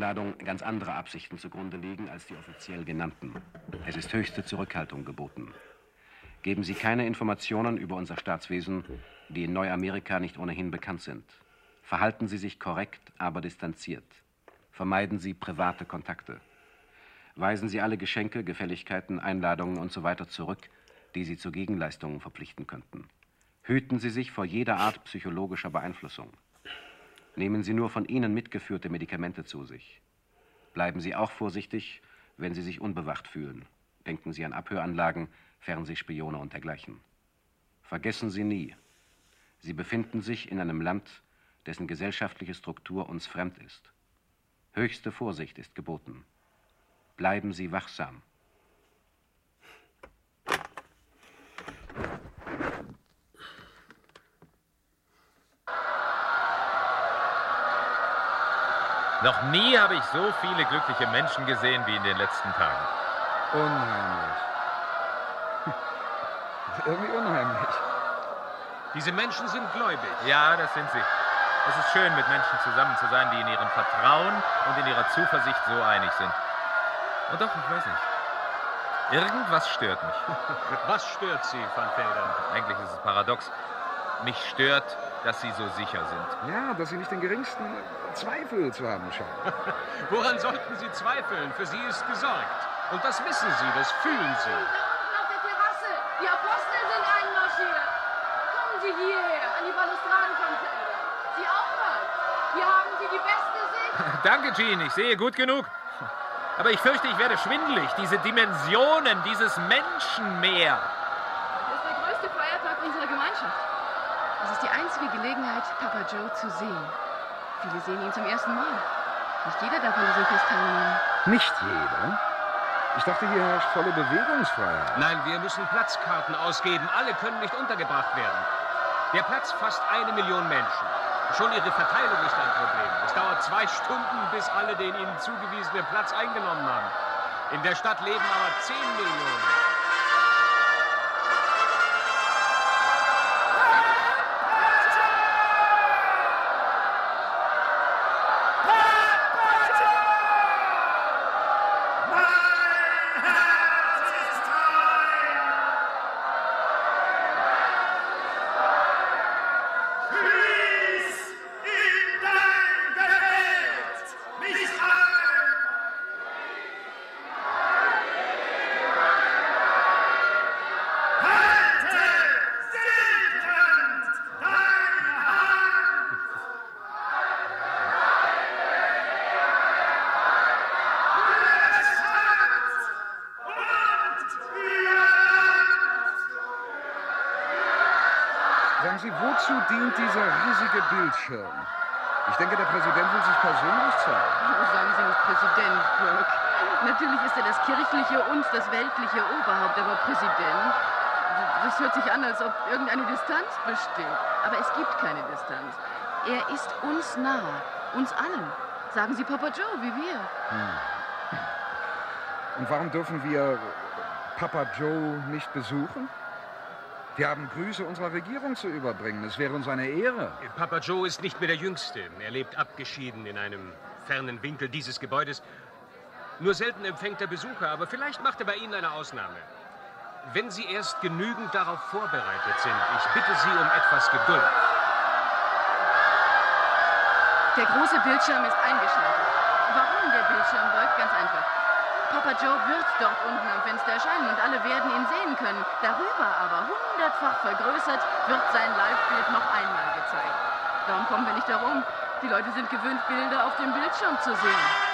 Einladung ganz andere Absichten zugrunde liegen als die offiziell genannten. Es ist höchste Zurückhaltung geboten. Geben Sie keine Informationen über unser Staatswesen, die in Neuamerika nicht ohnehin bekannt sind. Verhalten Sie sich korrekt, aber distanziert. Vermeiden Sie private Kontakte. Weisen Sie alle Geschenke, Gefälligkeiten, Einladungen usw. So zurück, die Sie zu Gegenleistungen verpflichten könnten. Hüten Sie sich vor jeder Art psychologischer Beeinflussung. Nehmen Sie nur von Ihnen mitgeführte Medikamente zu sich. Bleiben Sie auch vorsichtig, wenn Sie sich unbewacht fühlen. Denken Sie an Abhöranlagen, Fernsehspione und dergleichen. Vergessen Sie nie, Sie befinden sich in einem Land, dessen gesellschaftliche Struktur uns fremd ist. Höchste Vorsicht ist geboten. Bleiben Sie wachsam. Noch nie habe ich so viele glückliche Menschen gesehen wie in den letzten Tagen. Unheimlich. Irgendwie unheimlich. Diese Menschen sind gläubig. Ja, das sind sie. Es ist schön, mit Menschen zusammen zu sein, die in ihrem Vertrauen und in ihrer Zuversicht so einig sind. Und doch, ich weiß nicht. Irgendwas stört mich. Was stört Sie, Van Felder? Eigentlich ist es paradox. Mich stört, dass Sie so sicher sind. Ja, dass Sie nicht den geringsten Zweifel zu haben scheinen. Woran sollten Sie zweifeln? Für Sie ist gesorgt. Und das wissen Sie, das fühlen Sie. Da unten auf der Terrasse. Die Apostel sind einmarschiert. Kommen Sie hierher, an die Balustraden von Felder. Sie auch mal. Hier haben Sie die beste Sicht. Danke, Jean. Ich sehe gut genug. Aber ich fürchte, ich werde schwindelig. Diese Dimensionen, dieses Menschenmeer. Das ist der größte Feiertag unserer Gemeinschaft. Es ist die Gelegenheit, Papa Joe zu sehen. Viele sehen ihn zum ersten Mal. Nicht jeder darf an diesem Fest teilnehmen. Nicht jeder? Ich dachte, hier herrscht volle Bewegungsfreiheit. Nein, wir müssen Platzkarten ausgeben. Alle können nicht untergebracht werden. Der Platz fasst eine Million Menschen. Schon ihre Verteilung ist ein Problem. Es dauert zwei Stunden, bis alle den ihnen zugewiesenen Platz eingenommen haben. In der Stadt leben aber zehn Millionen. Wozu dient dieser riesige Bildschirm? Ich denke, der Präsident will sich persönlich zeigen. Oh, sagen Sie nicht Präsident, Burke. Natürlich ist er das kirchliche und das weltliche Oberhaupt, aber Präsident? Das hört sich an, als ob irgendeine Distanz besteht. Aber es gibt keine Distanz. Er ist uns nah, uns allen. Sagen Sie Papa Joe, wie wir. Und warum dürfen wir Papa Joe nicht besuchen? Wir haben Grüße unserer Regierung zu überbringen. Es wäre uns eine Ehre. Papa Joe ist nicht mehr der Jüngste. Er lebt abgeschieden in einem fernen Winkel dieses Gebäudes. Nur selten empfängt er Besucher, aber vielleicht macht er bei Ihnen eine Ausnahme. Wenn Sie erst genügend darauf vorbereitet sind, ich bitte Sie um etwas Geduld. Der große Bildschirm ist eingeschaltet. Warum der Bildschirm läuft? Ganz einfach. Papa Joe wird dort unten am Fenster erscheinen und alle werden ihn sehen können. Darüber aber, hundertfach vergrößert, wird sein Live-Bild noch einmal gezeigt. Darum kommen wir nicht herum. Die Leute sind gewöhnt, Bilder auf dem Bildschirm zu sehen.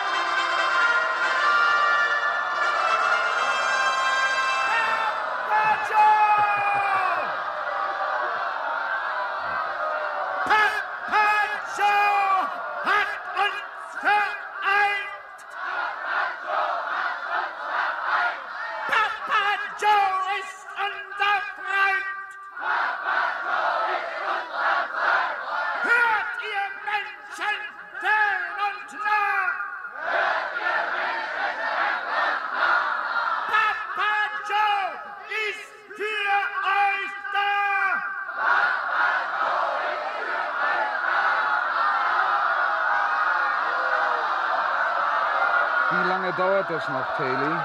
Dauert das noch, Taylor?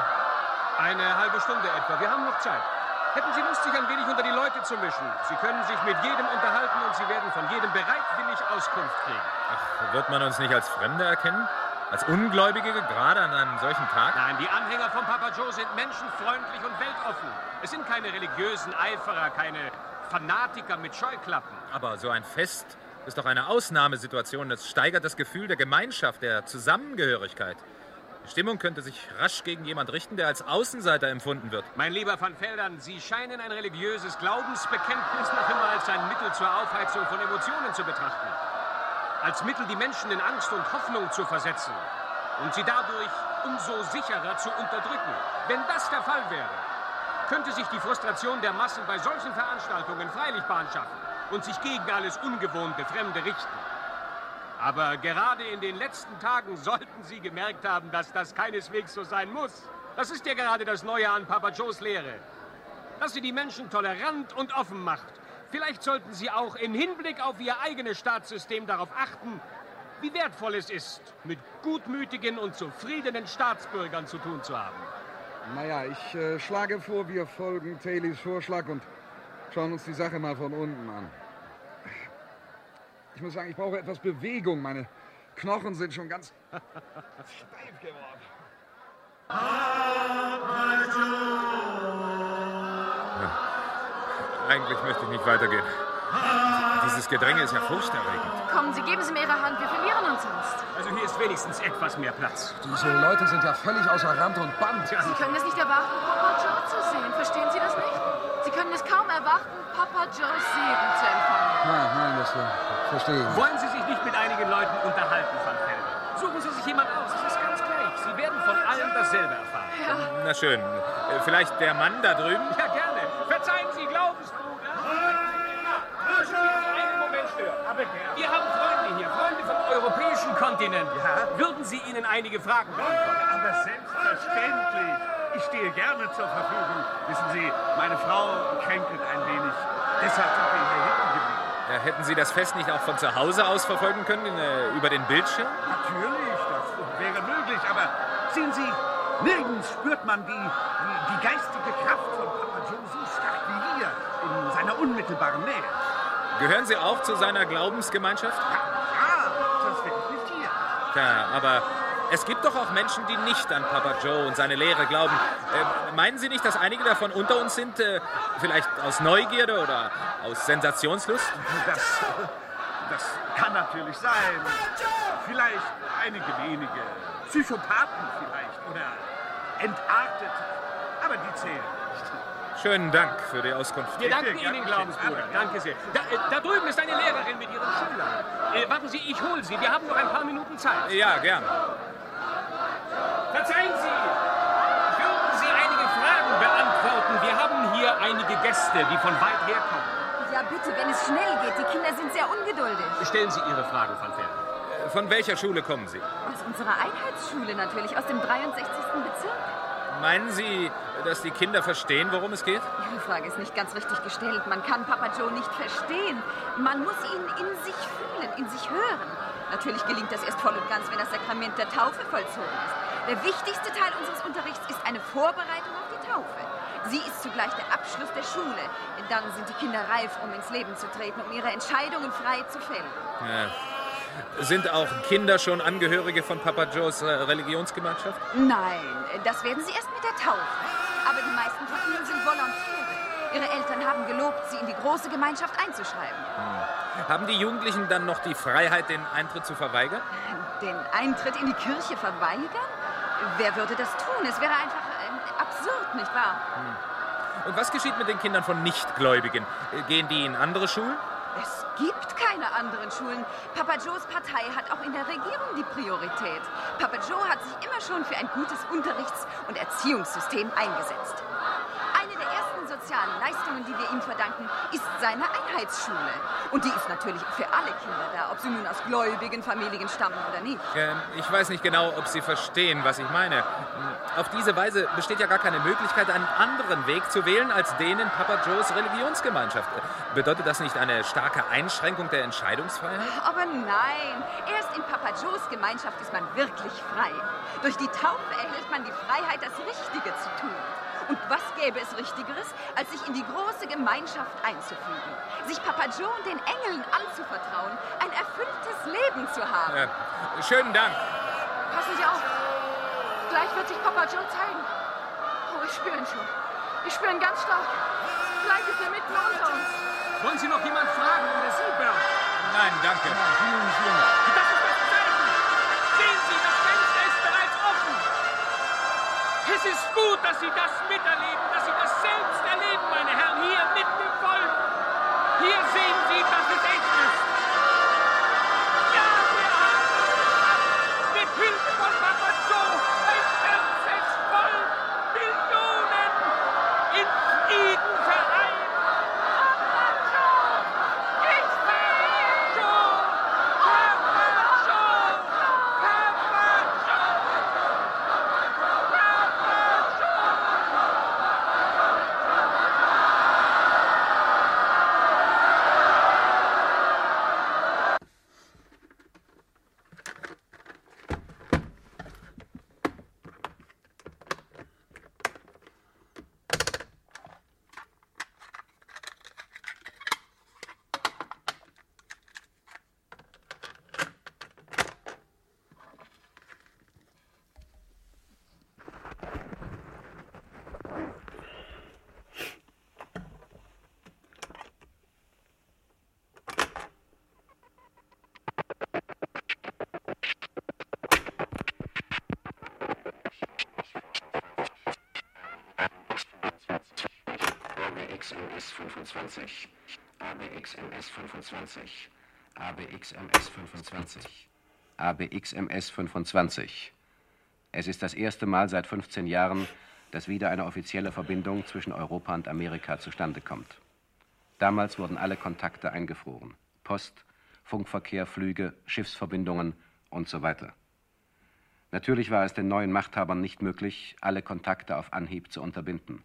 Eine halbe Stunde etwa. Wir haben noch Zeit. Hätten Sie Lust, sich ein wenig unter die Leute zu mischen? Sie können sich mit jedem unterhalten und Sie werden von jedem bereitwillig Auskunft kriegen. Ach, wird man uns nicht als Fremde erkennen? Als Ungläubige, gerade an einem solchen Tag? Nein, die Anhänger von Papa Joe sind menschenfreundlich und weltoffen. Es sind keine religiösen Eiferer, keine Fanatiker mit Scheuklappen. Aber so ein Fest ist doch eine Ausnahmesituation. Es steigert das Gefühl der Gemeinschaft, der Zusammengehörigkeit. Die Stimmung könnte sich rasch gegen jemand richten, der als Außenseiter empfunden wird. Mein lieber Van Veldern, Sie scheinen ein religiöses Glaubensbekenntnis noch immer als ein Mittel zur Aufheizung von Emotionen zu betrachten. Als Mittel, die Menschen in Angst und Hoffnung zu versetzen und sie dadurch umso sicherer zu unterdrücken. Wenn das der Fall wäre, könnte sich die Frustration der Massen bei solchen Veranstaltungen freilich Bahn schaffen und sich gegen alles Ungewohnte, Fremde richten. Aber gerade in den letzten Tagen sollten Sie gemerkt haben, dass das keineswegs so sein muss. Das ist ja gerade das Neue an Papa Joes Lehre. Dass sie die Menschen tolerant und offen macht. Vielleicht sollten Sie auch im Hinblick auf Ihr eigenes Staatssystem darauf achten, wie wertvoll es ist, mit gutmütigen und zufriedenen Staatsbürgern zu tun zu haben. Naja, ich äh, schlage vor, wir folgen Taylors Vorschlag und schauen uns die Sache mal von unten an. Ich muss sagen, ich brauche etwas Bewegung. Meine Knochen sind schon ganz steif geworden. Eigentlich möchte ich nicht weitergehen. Dieses Gedränge ist ja furchterregend. Kommen Sie, geben Sie mir Ihre Hand. Wir verlieren uns sonst. Also hier ist wenigstens etwas mehr Platz. Diese Leute sind ja völlig außer Rand und Band. Sie können es nicht erwarten, Papa Joe zu sehen. Verstehen Sie das nicht? Können es kaum erwarten, Papa Joes Segen zu empfangen. Nein, nein, das äh, verstehe ich. Wollen Sie sich nicht mit einigen Leuten unterhalten, Van Velden? Suchen Sie sich jemand aus. Es ist ganz gleich. Sie werden von allen dasselbe erfahren. Na schön. Äh, Vielleicht der Mann da drüben? Ja, gerne. Verzeihen Sie, Glaubensbruder. Einen Moment stören? Aber gerne. Wir haben Freunde hier, Freunde vom europäischen Kontinent. Würden Sie ihnen einige Fragen beantworten? Aber selbstverständlich. Ich stehe gerne zur Verfügung. Wissen Sie, meine Frau kränkelt ein wenig. Deshalb sind wir hier hinten geblieben. Ja, hätten Sie das Fest nicht auch von zu Hause aus verfolgen können, äh, über den Bildschirm? Natürlich, das wäre möglich. Aber sehen Sie, nirgends spürt man die, die, die geistige Kraft von Papa Joe so stark wie hier in seiner unmittelbaren Nähe. Gehören Sie auch zu seiner Glaubensgemeinschaft? Ah, sonst wäre ich nicht hier. Tja, aber es gibt doch auch Menschen, die nicht an Papa Joe und seine Lehre glauben. Äh, meinen Sie nicht, dass einige davon unter uns sind? Äh, vielleicht aus Neugierde oder aus Sensationslust? Das, das kann natürlich sein. Vielleicht einige wenige. Psychopathen vielleicht oder Entartete. Aber die zählen nicht. Schönen Dank für die Auskunft. Wir danken Bitte, Ihnen, ja, Glaubensbruder. ja. Danke sehr. Da, äh, da drüben ist eine Lehrerin mit ihren Schülern. Äh, warten Sie, ich hole sie. Wir haben noch ein paar Minuten Zeit. Ja, gern. Hier einige Gäste, die von weit her kommen. Ja, bitte, wenn es schnell geht. Die Kinder sind sehr ungeduldig. Stellen Sie Ihre Fragen, Van Velden. Äh, Von welcher Schule kommen Sie? Aus unserer Einheitsschule natürlich, aus dem 63. Bezirk. Meinen Sie, dass die Kinder verstehen, worum es geht? Ihre Frage ist nicht ganz richtig gestellt. Man kann Papa Joe nicht verstehen. Man muss ihn in sich fühlen, in sich hören. Natürlich gelingt das erst voll und ganz, wenn das Sakrament der Taufe vollzogen ist. Der wichtigste Teil unseres Unterrichts ist eine Vorbereitung. Sie ist zugleich der Abschluss der Schule. Denn dann sind die Kinder reif, um ins Leben zu treten, um ihre Entscheidungen frei zu fällen. Ja. Sind auch Kinder schon Angehörige von Papa Joes äh, Religionsgemeinschaft? Nein, das werden sie erst mit der Taufe. Aber die meisten von ihnen sind Volontäre. Ihre Eltern haben gelobt, sie in die große Gemeinschaft einzuschreiben. Hm. Haben die Jugendlichen dann noch die Freiheit, den Eintritt zu verweigern? Den Eintritt in die Kirche verweigern? Wer würde das tun? Es wäre einfach nicht wahr? Hm. Und was geschieht mit den Kindern von Nichtgläubigen? Gehen die in andere Schulen? Es gibt keine anderen Schulen. Papa Joes Partei hat auch in der Regierung die Priorität. Papa Joe hat sich immer schon für ein gutes Unterrichts- und Erziehungssystem eingesetzt sozialen Leistungen, die wir ihm verdanken, ist seine Einheitsschule. Und die ist natürlich für alle Kinder da, ob sie nun aus gläubigen Familien stammen oder nicht. Ähm, ich weiß nicht genau, ob Sie verstehen, was ich meine. Auf diese Weise besteht ja gar keine Möglichkeit, einen anderen Weg zu wählen als den in Papa Joes Religionsgemeinschaft. Bedeutet das nicht eine starke Einschränkung der Entscheidungsfreiheit? Aber nein, erst in Papa Joes Gemeinschaft ist man wirklich frei. Durch die Taufe erhält man die Freiheit, das Richtige zu tun. Und was gäbe es Richtigeres, als sich in die große Gemeinschaft einzufügen, sich Papa Joe und den Engeln anzuvertrauen, ein erfülltes Leben zu haben? Ja. Schönen Dank. Passen Sie auf. Gleich wird sich Papa Joe zeigen. Oh, ich spüre ihn schon. Ich spüre ihn ganz stark. Gleich ist er mitten unter uns. Wollen Sie noch jemand fragen oder Sie, Bert? Nein, danke. Nein, vielen, vielen Dank. Es ist gut, dass Sie das miterleben, dass Sie das selbst erleben, meine Herren, hier mitten im Volk. Hier sehen Sie, dass es echt ist. 25. ABXMS 25. ABXMS 25. Es ist das erste Mal seit 15 Jahren, dass wieder eine offizielle Verbindung zwischen Europa und Amerika zustande kommt. Damals wurden alle Kontakte eingefroren. Post, Funkverkehr, Flüge, Schiffsverbindungen und so weiter. Natürlich war es den neuen Machthabern nicht möglich, alle Kontakte auf Anhieb zu unterbinden.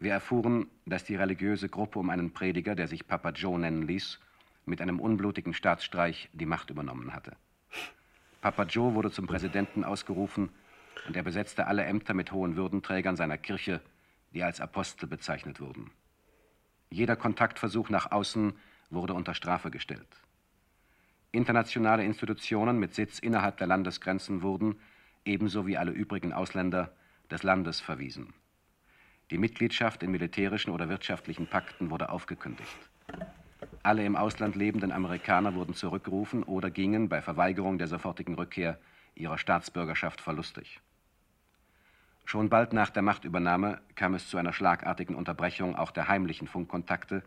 Wir erfuhren, dass die religiöse Gruppe um einen Prediger, der sich Papa Joe nennen ließ, mit einem unblutigen Staatsstreich die Macht übernommen hatte. Papa Joe wurde zum Präsidenten ausgerufen und er besetzte alle Ämter mit hohen Würdenträgern seiner Kirche, die als Apostel bezeichnet wurden. Jeder Kontaktversuch nach außen wurde unter Strafe gestellt. Internationale Institutionen mit Sitz innerhalb der Landesgrenzen wurden, ebenso wie alle übrigen Ausländer, des Landes verwiesen. Die Mitgliedschaft in militärischen oder wirtschaftlichen Pakten wurde aufgekündigt. Alle im Ausland lebenden Amerikaner wurden zurückgerufen oder gingen bei Verweigerung der sofortigen Rückkehr ihrer Staatsbürgerschaft verlustig. Schon bald nach der Machtübernahme kam es zu einer schlagartigen Unterbrechung auch der heimlichen Funkkontakte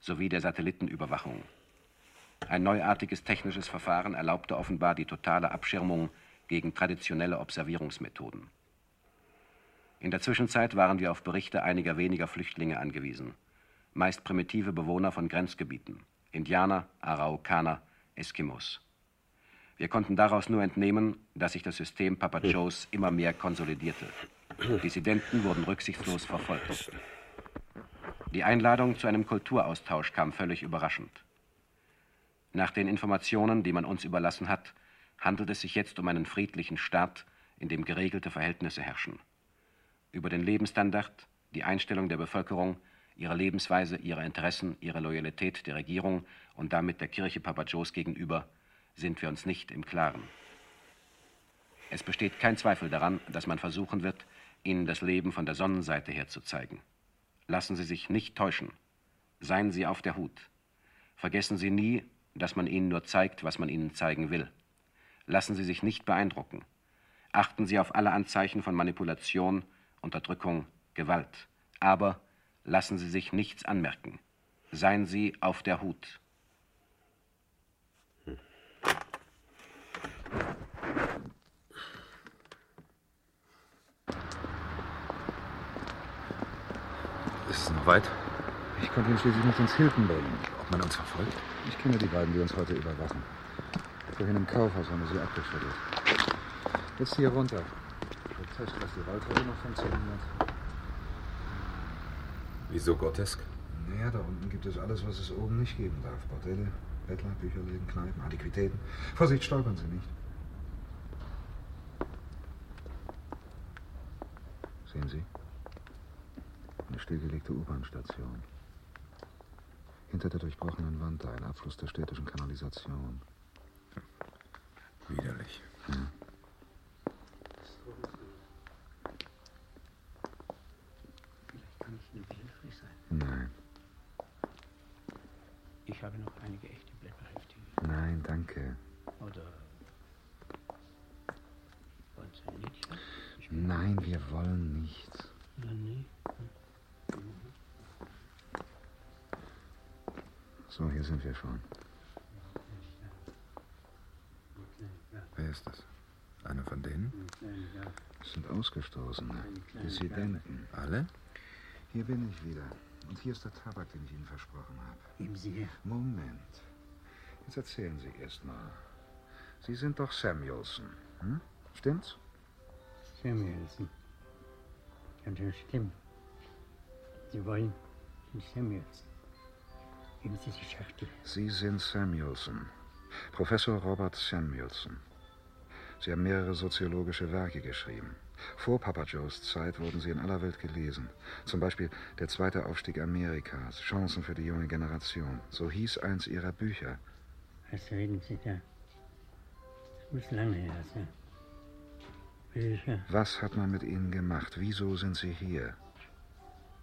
sowie der Satellitenüberwachung. Ein neuartiges technisches Verfahren erlaubte offenbar die totale Abschirmung gegen traditionelle Observierungsmethoden. In der Zwischenzeit waren wir auf Berichte einiger weniger Flüchtlinge angewiesen, meist primitive Bewohner von Grenzgebieten, Indianer, Araukaner, Eskimos. Wir konnten daraus nur entnehmen, dass sich das System Papa Joes immer mehr konsolidierte. Dissidenten wurden rücksichtslos verfolgt. Die Einladung zu einem Kulturaustausch kam völlig überraschend. Nach den Informationen, die man uns überlassen hat, handelt es sich jetzt um einen friedlichen Staat, in dem geregelte Verhältnisse herrschen über den Lebensstandard, die Einstellung der Bevölkerung, ihre Lebensweise, ihre Interessen, ihre Loyalität der Regierung und damit der Kirche Papa Joes gegenüber sind wir uns nicht im Klaren. Es besteht kein Zweifel daran, dass man versuchen wird, Ihnen das Leben von der Sonnenseite her zu zeigen. Lassen Sie sich nicht täuschen. Seien Sie auf der Hut. Vergessen Sie nie, dass man Ihnen nur zeigt, was man Ihnen zeigen will. Lassen Sie sich nicht beeindrucken. Achten Sie auf alle Anzeichen von Manipulation, Unterdrückung, Gewalt. Aber lassen Sie sich nichts anmerken. Seien Sie auf der Hut. Ist es noch weit? Ich konnte ihn schließlich nicht ins Hilton bringen. Ob man uns verfolgt? Ich kenne die beiden, die uns heute überwachen. Vorhin im Kaufhaus haben wir sie abgeschüttelt. Jetzt hier runter. Test, was die Waldhöhe noch funktioniert. Wieso grotesk? Naja, da unten gibt es alles, was es oben nicht geben darf. Bordelle, Bettler, Bücherläden, Kneipen, Antiquitäten. Vorsicht, stolpern Sie nicht. Sehen Sie? Eine stillgelegte U-Bahn-Station. Hinter der durchbrochenen Wand da ein Abfluss der städtischen Kanalisation. Widerlich. Hm. Kann ich Ihnen behilflich sein? Nein, Ich habe noch einige echte Blätterhefte. nein, danke. Oder wollen Sie ein Liedchen? Nein, wir wollen nichts. Ja, nee. So, hier sind wir schon. Wer ist das? Einer von denen? Es sind Ausgestoßene. Dissidenten. Alle? Hier bin ich wieder. Und hier ist der Tabak, den ich Ihnen versprochen habe. Geben Sie her. Moment. Jetzt erzählen Sie erst mal. Sie sind doch Samuelson. Hm? Stimmt's? Samuelson. Kann schon stimmen. Sie wollen Samuelson. Sie sind Samuelson. Professor Robert Samuelson. Sie haben mehrere soziologische Werke geschrieben. Vor Papa Joes Zeit wurden sie in aller Welt gelesen. Zum Beispiel Der zweite Aufstieg Amerikas, Chancen für die junge Generation. So hieß eins ihrer Bücher. Was reden Sie da? Das muss lange her sein. Bücher. Was hat man mit ihnen gemacht? Wieso sind sie hier?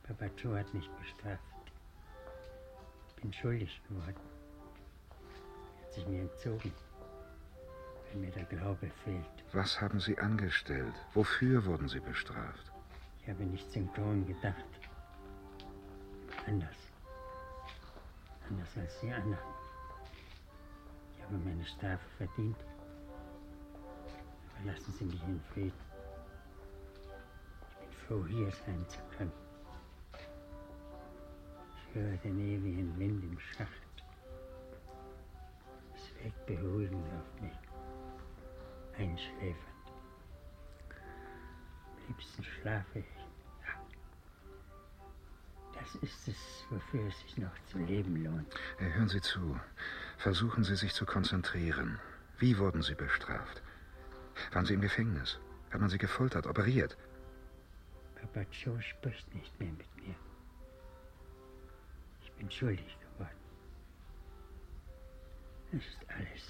Papa Joe hat mich bestraft. Ich bin schuldig geworden. Er hat sich mir entzogen. Wenn mir der Glaube fehlt. Was haben sie angestellt? Wofür wurden sie bestraft? Ich habe nicht synchron gedacht. Anders. Anders als die anderen. Ich habe meine Strafe verdient. Aber lassen Sie mich in Frieden. Ich bin froh, hier sein zu können. Ich höre den ewigen Wind im Schacht. Es wirkt beruhigend auf mich. Einschläfernd. Am liebsten schlafe ich. Das ist es, wofür es sich noch zu leben lohnt. Hören Sie zu. Versuchen Sie sich zu konzentrieren. Wie wurden Sie bestraft? Waren Sie im Gefängnis? Hat man Sie gefoltert, operiert? Papa Joe spricht nicht mehr mit bin schuldig geworden. Das ist alles.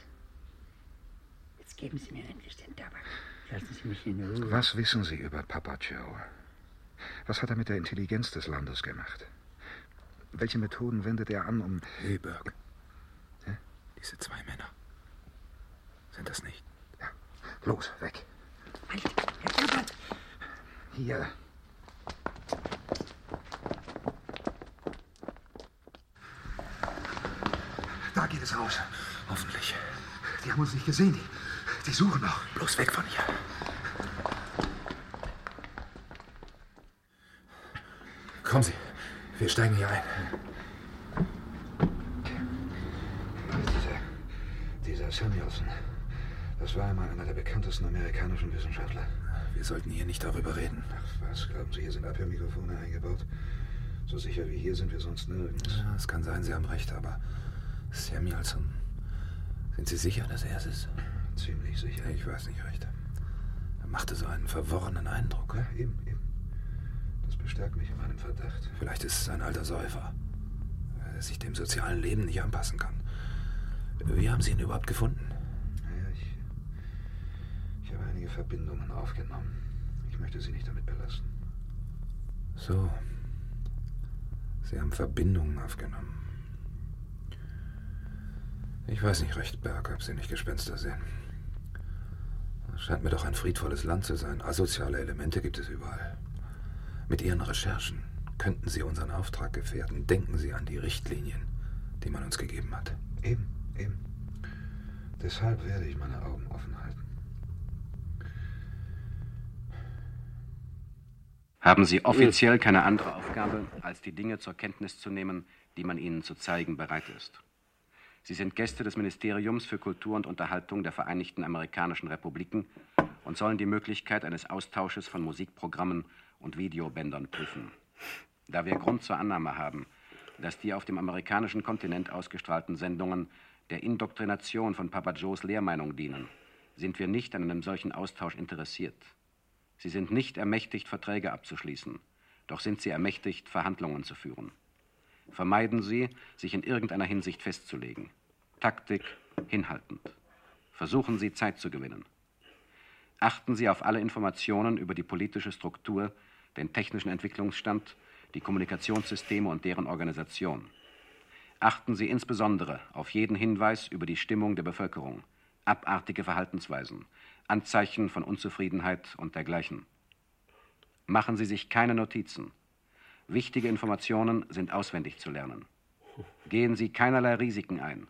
Jetzt geben Sie mir endlich den Tabak. Lassen Sie mich in Ruhe. Was wissen Sie über Papa Joe? Was hat er mit der Intelligenz des Landes gemacht? Welche Methoden wendet er an, um... Höberg. Diese zwei Männer. Sind das nicht? Los, weg. Halt, Herr Hubert! Hier. Da geht es raus. Hoffentlich. Die haben uns nicht gesehen. Die, die suchen noch. Bloß weg von hier. Kommen Sie. Wir steigen hier ein. Dieser, dieser Samuelson. Das war einmal einer der bekanntesten amerikanischen Wissenschaftler. Wir sollten hier nicht darüber reden. Ach, was? Glauben Sie, hier sind Abhörmikrofone eingebaut? So sicher wie hier sind wir sonst nirgends. Ja, es kann sein, Sie haben recht, aber Samuelson. Sind Sie sicher, dass er es ist? Ziemlich sicher. Ich weiß nicht recht. Er machte so einen verworrenen Eindruck. Ja, eben, eben. Das bestärkt mich in meinem Verdacht. Vielleicht ist es ein alter Säufer, der sich dem sozialen Leben nicht anpassen kann. Wie haben Sie ihn überhaupt gefunden? einige Verbindungen aufgenommen. Ich möchte Sie nicht damit belasten. So. Sie haben Verbindungen aufgenommen. Ich weiß nicht recht, Berg, ob Sie nicht Gespenster sehen. Es scheint mir doch ein friedvolles Land zu sein. Asoziale Elemente gibt es überall. Mit Ihren Recherchen könnten Sie unseren Auftrag gefährden. Denken Sie an die Richtlinien, die man uns gegeben hat. Eben, eben. Deshalb werde ich meine Augen offen halten. Haben Sie offiziell keine andere Aufgabe, als die Dinge zur Kenntnis zu nehmen, die man Ihnen zu zeigen bereit ist? Sie sind Gäste des Ministeriums für Kultur und Unterhaltung der Vereinigten Amerikanischen Republiken und sollen die Möglichkeit eines Austausches von Musikprogrammen und Videobändern prüfen. Da wir Grund zur Annahme haben, dass die auf dem amerikanischen Kontinent ausgestrahlten Sendungen der Indoktrination von Papa Joes Lehrmeinung dienen, sind wir nicht an einem solchen Austausch interessiert. Sie sind nicht ermächtigt, Verträge abzuschließen, doch sind Sie ermächtigt, Verhandlungen zu führen. Vermeiden Sie, sich in irgendeiner Hinsicht festzulegen. Taktik hinhaltend. Versuchen Sie, Zeit zu gewinnen. Achten Sie auf alle Informationen über die politische Struktur, den technischen Entwicklungsstand, die Kommunikationssysteme und deren Organisation. Achten Sie insbesondere auf jeden Hinweis über die Stimmung der Bevölkerung, abartige Verhaltensweisen, Anzeichen von Unzufriedenheit und dergleichen. Machen Sie sich keine Notizen. Wichtige Informationen sind auswendig zu lernen. Gehen Sie keinerlei Risiken ein.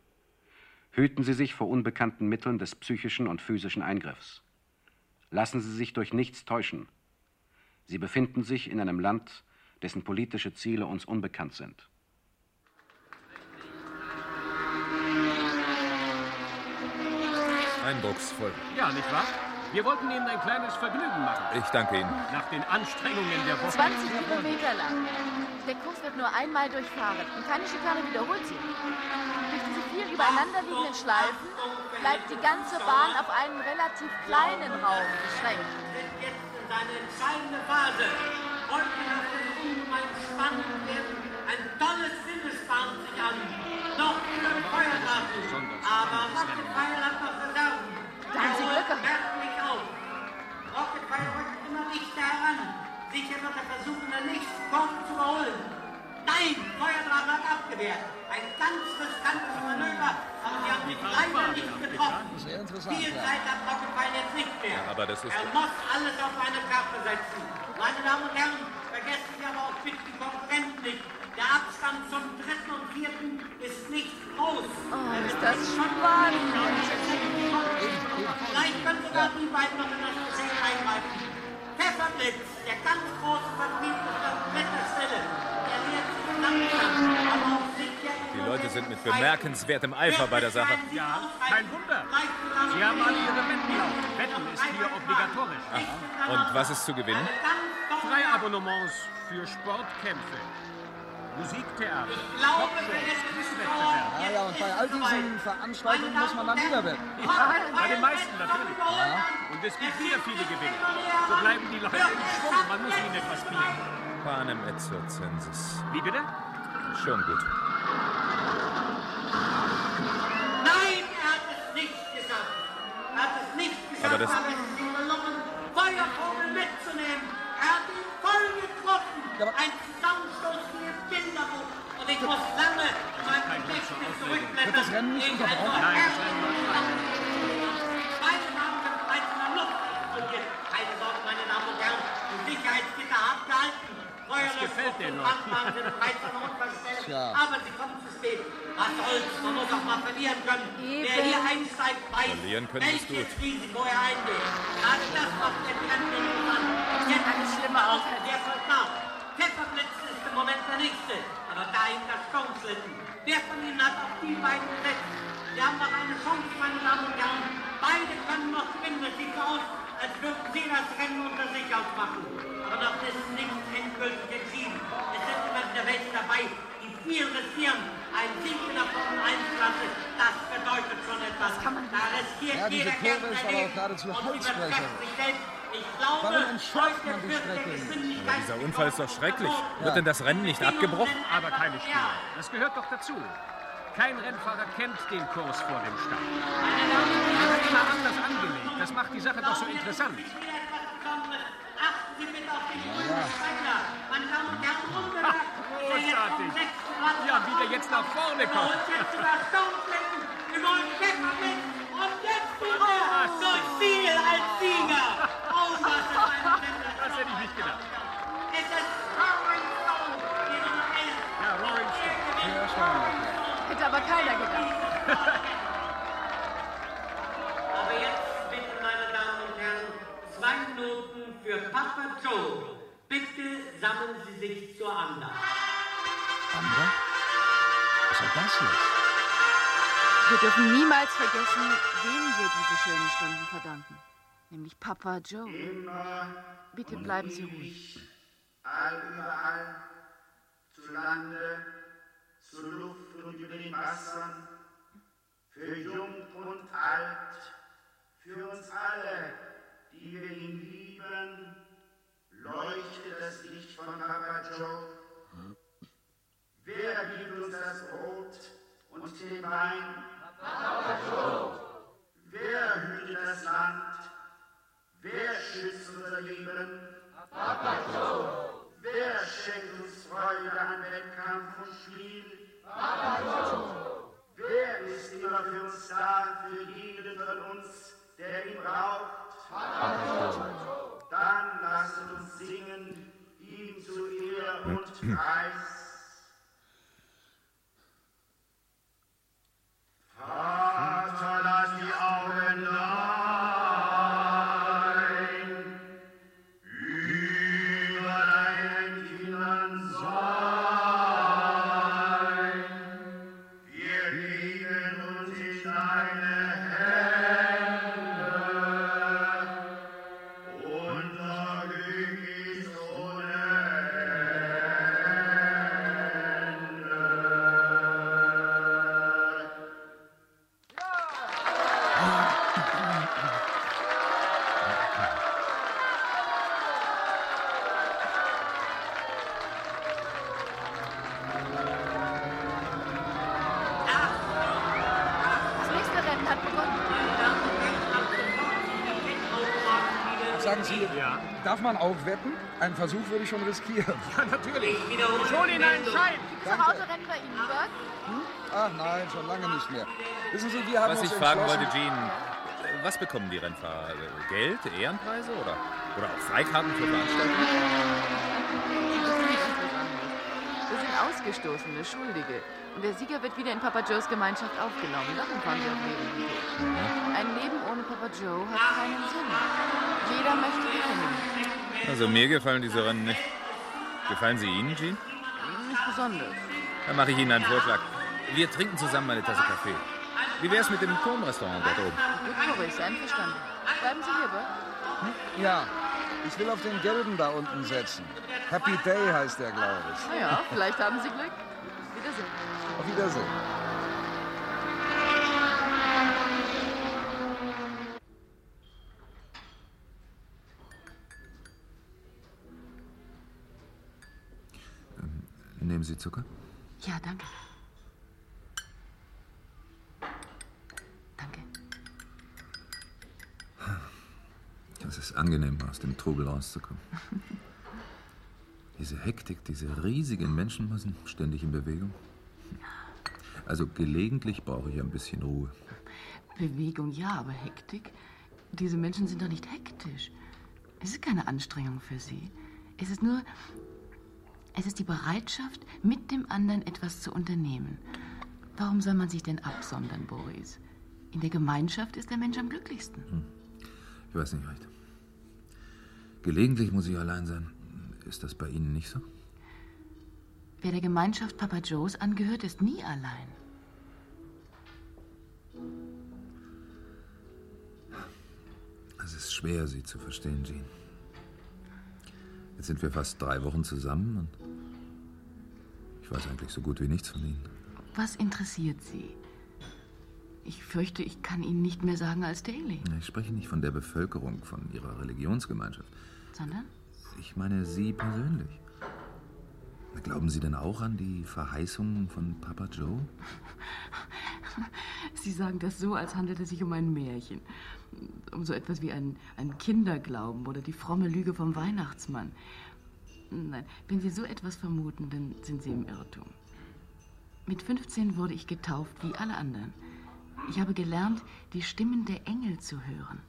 Hüten Sie sich vor unbekannten Mitteln des psychischen und physischen Eingriffs. Lassen Sie sich durch nichts täuschen. Sie befinden sich in einem Land, dessen politische Ziele uns unbekannt sind. Eindrucksvoll. Ja, nicht wahr? Wir wollten Ihnen ein kleines Vergnügen machen. Ich danke Ihnen. Nach den Anstrengungen der Woche. 20 Kilometer lang. Der Kurs wird nur einmal durchfahren und keine Schikane wiederholt sie. Durch diese vier übereinanderliegenden Schleifen bleibt die ganze Bahn auf einen relativ kleinen Raum beschränkt. jetzt in seine entscheidende Phase. Heute nach dem ungemein spannend werden. Ein tolles Finish bahnt sich an. Noch für den Feuergarten. Aber Rocketfire hat noch Reserven. Da haben Sie Glück gehabt. Dichter heran. Sicher wird er versuchen, den nächsten Korken zu überholen. Nein, Feuerdraht hat abgewehrt. Ein ganz riskantes Manöver, aber sie haben sich leider nicht getroffen. Viel. Zeit hat Rocketfire jetzt nicht mehr. Ja, aber das ist Er muss alles auf eine Karte setzen. Meine Damen und Herren, vergessen Sie aber auch bitte die Konkurrenten nicht. Der Abstand zum dritten und vierten ist nicht groß. Oh, ist das spannend. Vielleicht können sogar die beiden noch in das Geschehen eingreifen. Der ganz große Vertrieb ist an dritter Stelle. Er nähert sich langsam, aber auch sicher. Die Leute sind mit bemerkenswertem Eifer bei der Sache. Ja, kein Wunder. Sie haben alle Ihre Wetten laufen. Wetten ist hier obligatorisch. Und was ist zu gewinnen? Drei Abonnements für Sportkämpfe. Musiktheater, glaube, Talkshows, Quizwettbewerbe. Ja, ja, und bei all diesen Veranstaltungen muss man dann wieder wetten. Ja, bei den meisten natürlich. Und es gibt wieder viele Gewinne. So bleiben die Leute im Schwung. Man muss ihnen etwas bieten. Panem et circenses. Wie bitte? Schon gut. Nein, er hat es nicht geschafft. Er hat es nicht geschafft, Aber das- gelungen, Feuervogel mitzunehmen. Er hat ihn voll getroffen. Ein Zusammenstoß. Und ich muss lange in meinem Gedächtnis zurückblättern. Das Rennen nicht Ich unterbrochen? Nein, Beide Namen sind bereits in der Luft. Und jetzt keine Sorge, meine Damen und Herren. Die Sicherheitsgitter haben gehalten. gefällt den und Brandwagen sind bereits an der Unfallstelle. Tja. Aber sie kommen zu spät. Was soll's, man muss auch mal verlieren können. Wer hier einsteigt, weiß, Verlieren können ist welches gut. Risiko er eingeht. Gerade das macht den Rennen interessant. Jetzt Eine schlimme Aufhältung. Der folgt nach. Pfefferblitz ist im Moment der nächste. Aber dahinter Sturmschlitten. Wer von Ihnen hat auf die beiden gesetzt? Sie haben noch eine Chance, meine Damen und Herren. Beide können noch gewinnen. Es sieht so aus, als würden sie das Rennen unter sich ausmachen. Aber noch ist nichts endgültig entschieden. Es sind immer wieder welche dabei, die viel riskieren. Ein Sieg in der Formel 1-Klasse, das bedeutet schon etwas. Da riskiert Ja, jeder ist geradezu Und übertrifft sich selbst. Ich glaube, Warum entschärft man die Strecke? Geschwindigkeit- Dieser Unfall ist doch schrecklich. Wird denn das Rennen nicht abgebrochen? Aber keine Spiele. Das gehört doch dazu. Kein Rennfahrer kennt den Kurs vor dem Start. Er wird immer anders angelegt. Das macht die Sache doch so interessant. Großartig. Ja, wie der jetzt nach vorne kommt. Und jetzt über Sturmflecken, über den Pfefferblitz und jetzt wieder durch Ziel als Sieger. Oh, was für eine Sendung. Das hätte ich nicht gedacht. Es ist Roaring Stone, die Nummer 11. Ja, Roaring Hätte aber keiner gedacht. Aber jetzt bitte, meine Damen und Herren, zwei Minuten für Papa Joe. Bitte sammeln Sie sich zur Andacht. Andere? Was soll das jetzt? Wir dürfen niemals vergessen, wem wir diese schönen Stunden verdanken. Nämlich Papa Joe. Bitte bleiben Sie ruhig. Allüberall, zu Lande, zur Luft und über den Wassern, für Jung und Alt, für uns alle, die wir ihn lieben, leuchtet das Licht von Papa Joe. Wer gibt uns das Brot und den Wein? Papa Joe. Wer hütet das Land? Wer schützt unser Leben? Papa Joe. Wer schenkt uns Freude an Wettkampf und Spiel? Papa Joe. Wer ist immer für uns da, für jeden von uns, der ihn braucht? Papa Joe. Dann lasst uns singen, ihm zu Ehr und Preis. Vater, lass die Augen ein, Sagen Sie, darf man aufwetten? Einen Versuch würde ich schon riskieren. Ja, natürlich. Schon in einen Schein. Zu Hause Rennen bei Ihnen, Bert? Ach nein, schon lange nicht mehr. Wissen Sie, wir haben Was uns ich fragen wollte, Jean, was bekommen die Rennfahrer? Geld, Ehrenpreise oder, oder auch Freikarten für Veranstaltungen? Ausgestoßene Schuldige. Und der Sieger wird wieder in Papa Joes Gemeinschaft aufgenommen. Darum fahren wir ihm durch. Ein Leben ohne Papa Joe hat keinen Sinn. Jeder möchte gewinnen. Also mir gefallen diese Rennen nicht. Gefallen sie Ihnen, Jean? Nicht besonders. Dann mache ich Ihnen einen Vorschlag. Wir trinken zusammen eine Tasse Kaffee. Wie wär's mit dem Turmrestaurant dort oben? Gut, Maurice, einverstanden. Bleiben Sie hier, Bert. Ja, ich will auf den gelben da unten setzen. Happy Day heißt der, glaube ich. Na ja, vielleicht haben Sie Glück. Wiedersehen. Auf Wiedersehen. Nehmen Sie Zucker? Ja, danke. Es ist angenehm, aus dem Trubel rauszukommen. Diese Hektik, diese riesigen Menschenmassen, ständig in Bewegung. Also gelegentlich brauche ich ein bisschen Ruhe. Bewegung ja, aber Hektik? Diese Menschen sind doch nicht hektisch. Es ist keine Anstrengung für sie. Es ist nur. Es ist die Bereitschaft, mit dem anderen etwas zu unternehmen. Warum soll man sich denn absondern, Boris? In der Gemeinschaft ist der Mensch am glücklichsten. Ich weiß nicht recht. Gelegentlich muss ich allein sein. Ist das bei Ihnen nicht so? Wer der Gemeinschaft Papa Joes angehört, ist nie allein. Es ist schwer, Sie zu verstehen, Jean. Jetzt sind wir fast drei Wochen zusammen und ich weiß eigentlich so gut wie nichts von Ihnen. Was interessiert Sie? Ich fürchte, ich kann Ihnen nicht mehr sagen als Daly. Ich spreche nicht von der Bevölkerung, von Ihrer Religionsgemeinschaft. Sondern? Ich meine Sie persönlich. Glauben Sie denn auch an die Verheißungen von Papa Joe? Sie sagen das so, als handelt es sich um ein Märchen. Um so etwas wie einen, einen Kinderglauben oder die fromme Lüge vom Weihnachtsmann. Nein, wenn Sie so etwas vermuten, dann sind Sie im Irrtum. Mit 15 wurde ich getauft wie alle anderen. Ich habe gelernt, die Stimmen der Engel zu hören.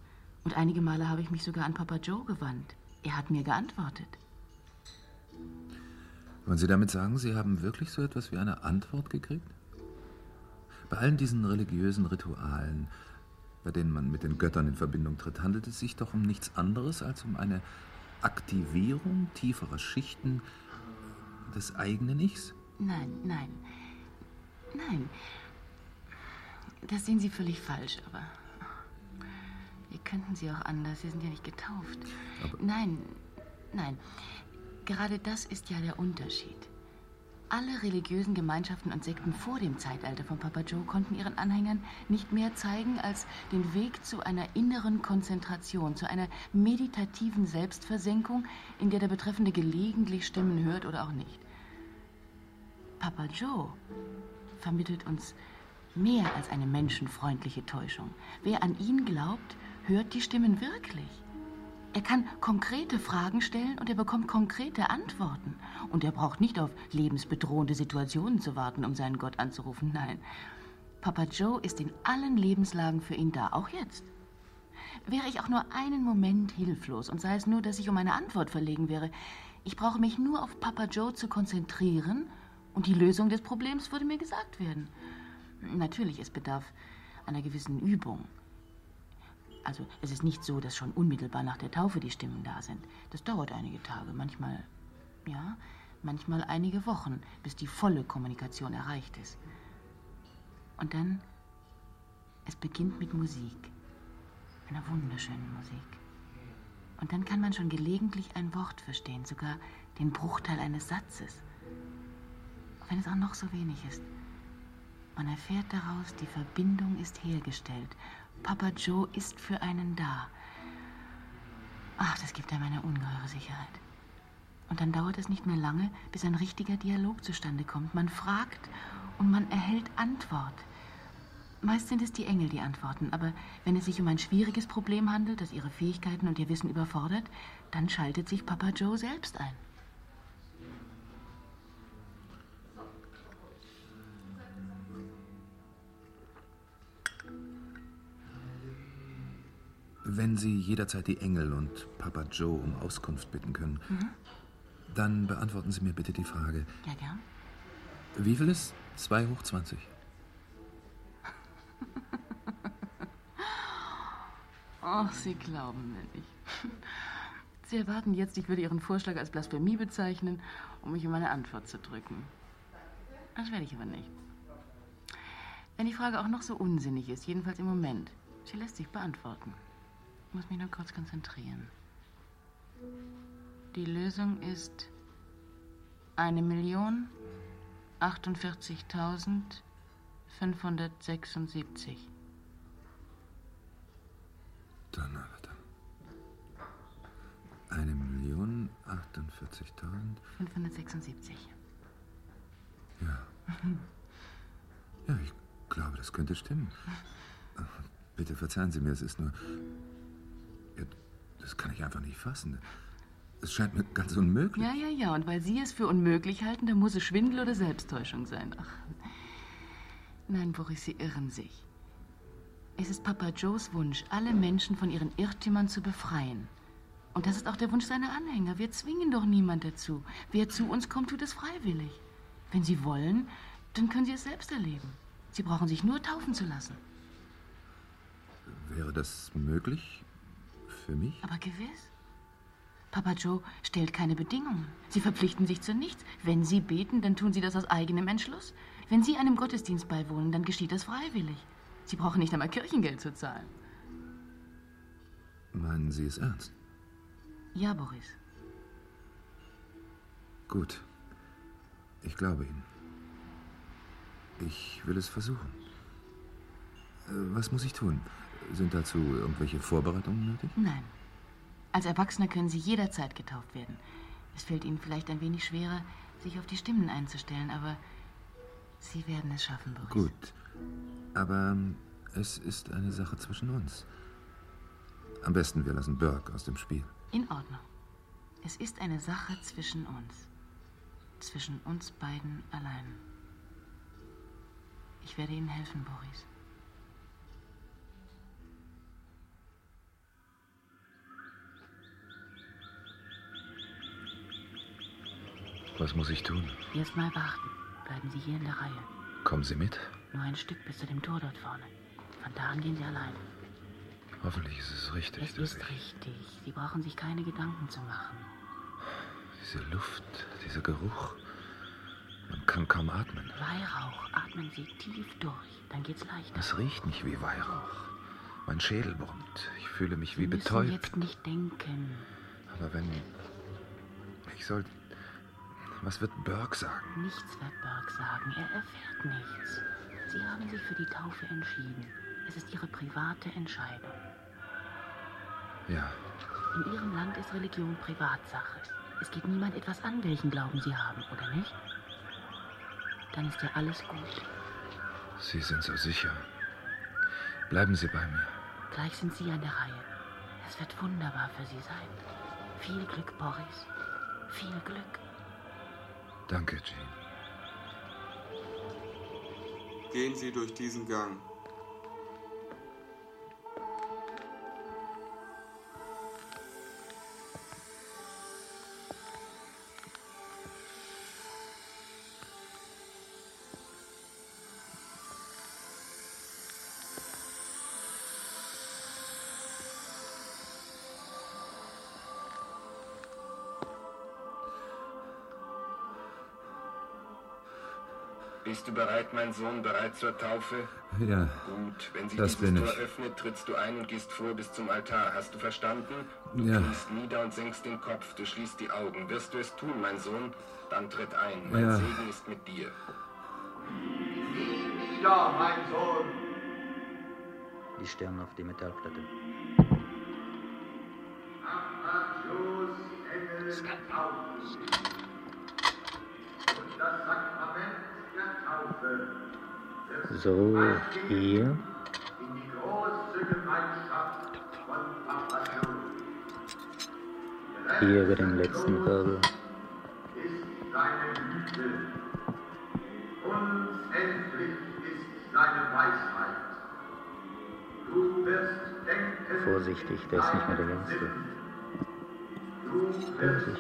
Und einige Male habe ich mich sogar an Papa Joe gewandt. Er hat mir geantwortet. Wollen Sie damit sagen, Sie haben wirklich so etwas wie eine Antwort gekriegt? Bei allen diesen religiösen Ritualen, bei denen man mit den Göttern in Verbindung tritt, handelt es sich doch um nichts anderes als um eine Aktivierung tieferer Schichten des eigenen Ichs? Nein, nein. Nein. Das sehen Sie völlig falsch, aber. Wir könnten Sie auch anders. Sie sind ja nicht getauft. Aber nein, nein. Gerade das ist ja der Unterschied. Alle religiösen Gemeinschaften und Sekten vor dem Zeitalter von Papa Joe konnten ihren Anhängern nicht mehr zeigen als den Weg zu einer inneren Konzentration, zu einer meditativen Selbstversenkung, in der der Betreffende gelegentlich Stimmen hört oder auch nicht. Papa Joe vermittelt uns mehr als eine menschenfreundliche Täuschung. Wer an ihn glaubt, hört die Stimmen wirklich. Er kann konkrete Fragen stellen und er bekommt konkrete Antworten. Und er braucht nicht auf lebensbedrohende Situationen zu warten, um seinen Gott anzurufen. Nein, Papa Joe ist in allen Lebenslagen für ihn da, auch jetzt. Wäre ich auch nur einen Moment hilflos und sei es nur, dass ich um eine Antwort verlegen wäre, ich brauche mich nur auf Papa Joe zu konzentrieren und die Lösung des Problems würde mir gesagt werden. Natürlich, es bedarf einer gewissen Übung. Also es ist nicht so, dass schon unmittelbar nach der Taufe die Stimmen da sind. Das dauert einige Tage, manchmal, ja, manchmal einige Wochen, bis die volle Kommunikation erreicht ist. Und dann, es beginnt mit Musik, einer wunderschönen Musik. Und dann kann man schon gelegentlich ein Wort verstehen, sogar den Bruchteil eines Satzes. Wenn es auch noch so wenig ist. Man erfährt daraus, die Verbindung ist hergestellt Papa Joe ist für einen da. Ach, das gibt einem eine ungeheure Sicherheit. Und dann dauert es nicht mehr lange, bis ein richtiger Dialog zustande kommt. Man fragt und man erhält Antwort. Meist sind es die Engel, die antworten, aber wenn es sich um ein schwieriges Problem handelt, das ihre Fähigkeiten und ihr Wissen überfordert, dann schaltet sich Papa Joe selbst ein. Wenn Sie jederzeit die Engel und Papa Joe um Auskunft bitten können, Mhm. dann beantworten Sie mir bitte die Frage: Ja, gern. Wie viel ist 2 hoch 20? Ach, Sie glauben mir nicht. Sie erwarten jetzt, ich würde Ihren Vorschlag als Blasphemie bezeichnen, um mich um meine Antwort zu drücken. Das werde ich aber nicht. Wenn die Frage auch noch so unsinnig ist, jedenfalls im Moment, sie lässt sich beantworten. Ich muss mich nur kurz konzentrieren. Die Lösung ist eine Million 48.576. Donnerwetter. Eine Million 48.000. 576. Ja. Ja, ich glaube, das könnte stimmen. Bitte verzeihen Sie mir, es ist nur. Das kann ich einfach nicht fassen. Es scheint mir ganz unmöglich. Ja, ja, ja. Und weil Sie es für unmöglich halten, dann muss es Schwindel oder Selbsttäuschung sein. Ach. Nein, Boris, Sie irren sich. Es ist Papa Joes Wunsch, alle Menschen von ihren Irrtümern zu befreien. Und das ist auch der Wunsch seiner Anhänger. Wir zwingen doch niemand dazu. Wer zu uns kommt, tut es freiwillig. Wenn Sie wollen, dann können Sie es selbst erleben. Sie brauchen sich nur taufen zu lassen. Wäre das möglich für mich? Aber gewiss. Papa Joe stellt keine Bedingungen. Sie verpflichten sich zu nichts. Wenn Sie beten, dann tun Sie das aus eigenem Entschluss. Wenn Sie einem Gottesdienst beiwohnen, dann geschieht das freiwillig. Sie brauchen nicht einmal Kirchengeld zu zahlen. Meinen Sie es ernst? Ja, Boris. Gut. Ich glaube Ihnen. Ich will es versuchen. Äh, Was muss ich tun? Sind dazu irgendwelche Vorbereitungen nötig? Nein. Als Erwachsener können Sie jederzeit getauft werden. Es fällt Ihnen vielleicht ein wenig schwerer, sich auf die Stimmen einzustellen, aber Sie werden es schaffen, Boris. Gut. Aber ähm, es ist eine Sache zwischen uns. Am besten, wir lassen Burke aus dem Spiel. In Ordnung. Es ist eine Sache zwischen uns. Zwischen uns beiden allein. Ich werde Ihnen helfen, Boris. Was muss ich tun? Erstmal warten. Bleiben Sie hier in der Reihe. Kommen Sie mit? Nur ein Stück bis zu dem Tor dort vorne. Von da an gehen Sie allein. Hoffentlich ist es richtig. Es ist richtig. Sie brauchen sich keine Gedanken zu machen. Diese Luft, dieser Geruch. Man kann kaum atmen. Weihrauch. Atmen Sie tief durch. Dann geht's leichter. Es riecht nicht wie Weihrauch. Mein Schädel brummt. Ich fühle mich wie Sie müssen betäubt. jetzt nicht denken. Aber wenn. Ich soll. Was wird Burke sagen? Nichts wird Burke sagen. Er erfährt nichts. Sie haben sich für die Taufe entschieden. Es ist Ihre private Entscheidung. Ja, In Ihrem Land ist Religion Privatsache. Es geht niemand etwas an, welchen Glauben Sie haben, oder nicht? Dann ist ja alles gut. Sie sind so sicher. Bleiben Sie bei mir. Gleich sind Sie an der Reihe. Es wird wunderbar für Sie sein. Viel Glück, Boris. Viel Glück. Danke, Jean. Gehen Sie durch diesen Gang. Bist du bereit, mein Sohn, bereit zur Taufe? Ja, Gut, wenn sich das dieses Tor öffnet, trittst du ein und gehst vor bis zum Altar. Hast du verstanden? Du Ja. kniest nieder und senkst den Kopf, du schließt die Augen. Wirst du es tun, mein Sohn? Dann tritt ein. Mein Ja. Segen ist mit dir. Nieder, mein Sohn. Die Sterne auf die Metallplatte. Apatios Engel auf. Und das wird So, hier. Hier über den letzten Wirbel. Vorsichtig, der ist nicht mehr der du wirst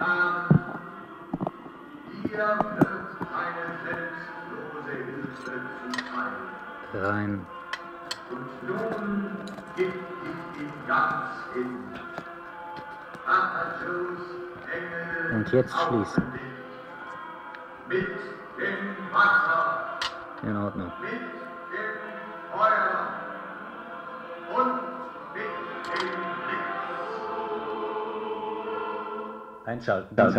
Vorsichtig, Rein. Und nun gib dich ihm ganz hin. Apatios Engel Und jetzt schließen. mit dem Wasser, In Ordnung. Einschalten. Hallo,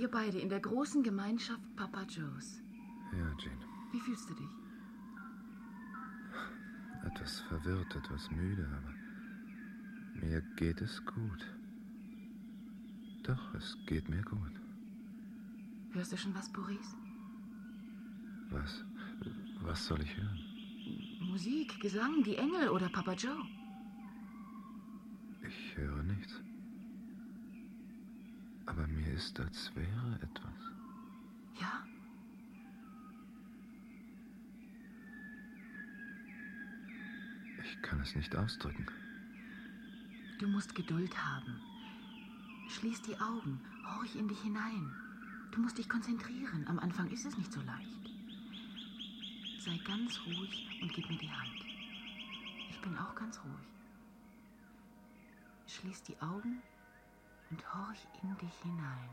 Wir beide in der großen Gemeinschaft Papa Joes. Ja, Jean. Wie fühlst du dich? Etwas verwirrt, etwas müde, aber mir geht es gut. Doch, es geht mir gut. Hörst du schon was, Boris? Was? Was soll ich hören? Musik, Gesang, die Engel oder Papa Joe? Ich höre nichts. Ist, als wäre etwas. Ja? Ich kann es nicht ausdrücken. Du musst Geduld haben. Schließ die Augen, horch in dich hinein. Du musst dich konzentrieren. Am Anfang ist es nicht so leicht. Sei ganz ruhig und gib mir die Hand. Ich bin auch ganz ruhig. Schließ die Augen und horch in dich hinein.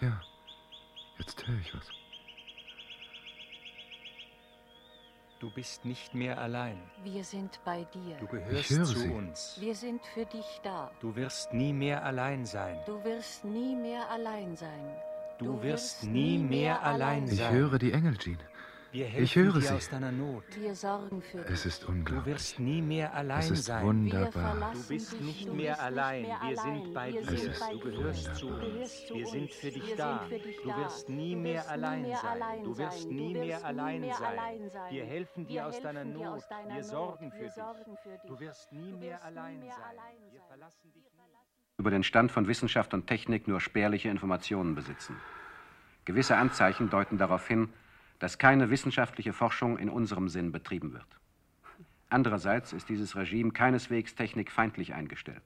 Ja, jetzt höre ich was. Du bist nicht mehr allein. Wir sind bei dir. Du gehörst höre zu sie. uns. Wir sind für dich da. Du wirst nie mehr allein sein. Du wirst nie mehr allein sein. Du wirst nie mehr allein Ich sein. höre die Engel, Jean. Wir Ich helfen höre dir sie. aus deiner Not. Wir sorgen für dich. Es ist Du unglaublich. wirst nie mehr allein Es ist sein. wunderbar. Du bist dich nicht mehr allein. nicht mehr Wir sind bei dir. sind bei Du gehörst zu uns. Wir sind für dich Wir da. sind für dich Du wirst nie mehr allein sein. Du wirst sein. nie Du mehr wirst nie allein mehr sein. allein sein. Wir helfen dir aus deiner Not. Wir sorgen für Wir dich. sorgen für dich. Du wirst nie Du mehr wirst nie allein sein. Wir verlassen dich über den Stand von Wissenschaft und Technik nur spärliche Informationen besitzen. Gewisse Anzeichen deuten darauf hin, dass keine wissenschaftliche Forschung in unserem Sinn betrieben wird. Andererseits ist dieses Regime keineswegs technikfeindlich eingestellt.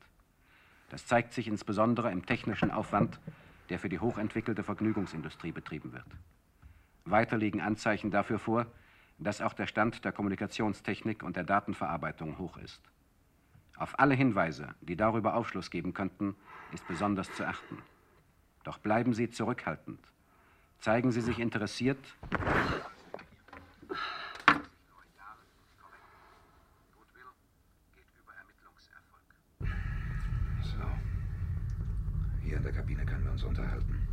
Das zeigt sich insbesondere im technischen Aufwand, der für die hochentwickelte Vergnügungsindustrie betrieben wird. Weiter liegen Anzeichen dafür vor, dass auch der Stand der Kommunikationstechnik und der Datenverarbeitung hoch ist. Auf alle Hinweise, die darüber Aufschluss geben könnten, ist besonders zu achten. Doch bleiben Sie zurückhaltend. Zeigen Sie sich interessiert. So. Hier in der Kabine können wir uns unterhalten.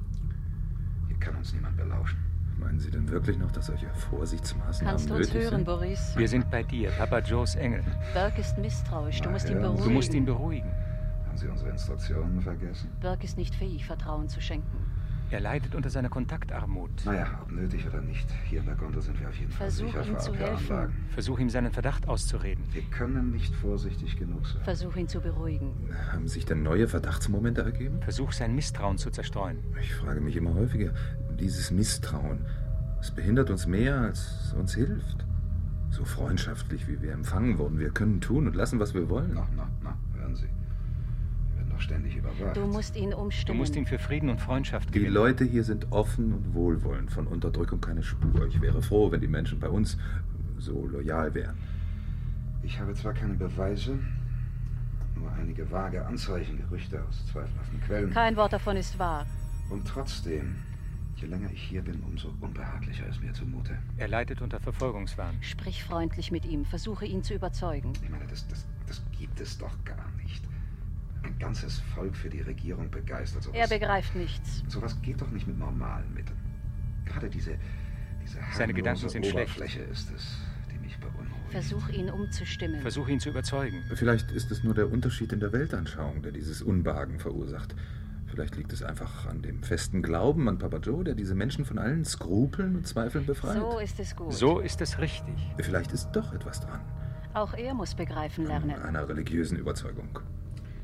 Hier kann uns niemand belauschen. Meinen Sie denn wirklich noch, dass solche Vorsichtsmaßnahmen Kannst du uns nötig hören, sind? Boris? Wir sind bei dir, Papa Joes Engel. Burke ist misstrauisch. Du Na, musst ihn beruhigen. Du musst ihn beruhigen. Haben Sie unsere Instruktionen vergessen? Burke ist nicht fähig, Vertrauen zu schenken. Er leidet unter seiner Kontaktarmut. Naja, ob nötig oder nicht. Hier in der Gondel sind wir auf jeden Fall Versuch, sicher ihm vor zu helfen. Versuch ihm seinen Verdacht auszureden. Wir können nicht vorsichtig genug sein. Versuch ihn zu beruhigen. Haben sich denn neue Verdachtsmomente ergeben? Versuch sein Misstrauen zu zerstreuen. Ich frage mich immer häufiger, dieses Misstrauen, es behindert uns mehr, als es uns hilft. So freundschaftlich, wie wir empfangen wurden. Wir können tun und lassen, was wir wollen. Na, na, na, doch ständig überwacht. Du musst ihn Du umstimmen. musst ihn für Frieden und Freundschaft Die gewinnen. Leute hier sind offen und wohlwollend, von Unterdrückung keine Spur. Ich wäre froh, wenn die Menschen bei uns so loyal wären. Ich habe zwar keine Beweise, nur einige vage Anzeichen, Gerüchte aus zweifelhaften Quellen. Kein Wort davon ist wahr. Und trotzdem, je länger ich hier bin, umso unbehaglicher ist mir zumute. Er leidet unter Verfolgungswahn. Sprich freundlich mit ihm. Versuche ihn zu überzeugen. Ich meine, das, das, das gibt es doch gar nicht. Ein ganzes Volk für die Regierung begeistert. Sowas, Er begreift nichts. sowas geht doch nicht mit normalen Mitteln. Gerade diese, diese Seine Gedanken sind schlecht. Oberfläche ist es, die mich beunruhigt. Versuch ihn umzustimmen. Versuch ihn zu überzeugen. Vielleicht ist es nur der Unterschied in der Weltanschauung, der dieses Unbehagen verursacht. Vielleicht liegt es einfach an dem festen Glauben an Papa Joe, der diese Menschen von allen Skrupeln und Zweifeln befreit. So ist es gut. So ist es richtig. Vielleicht ist doch etwas dran. Auch er muss begreifen lernen. Einer religiösen Überzeugung.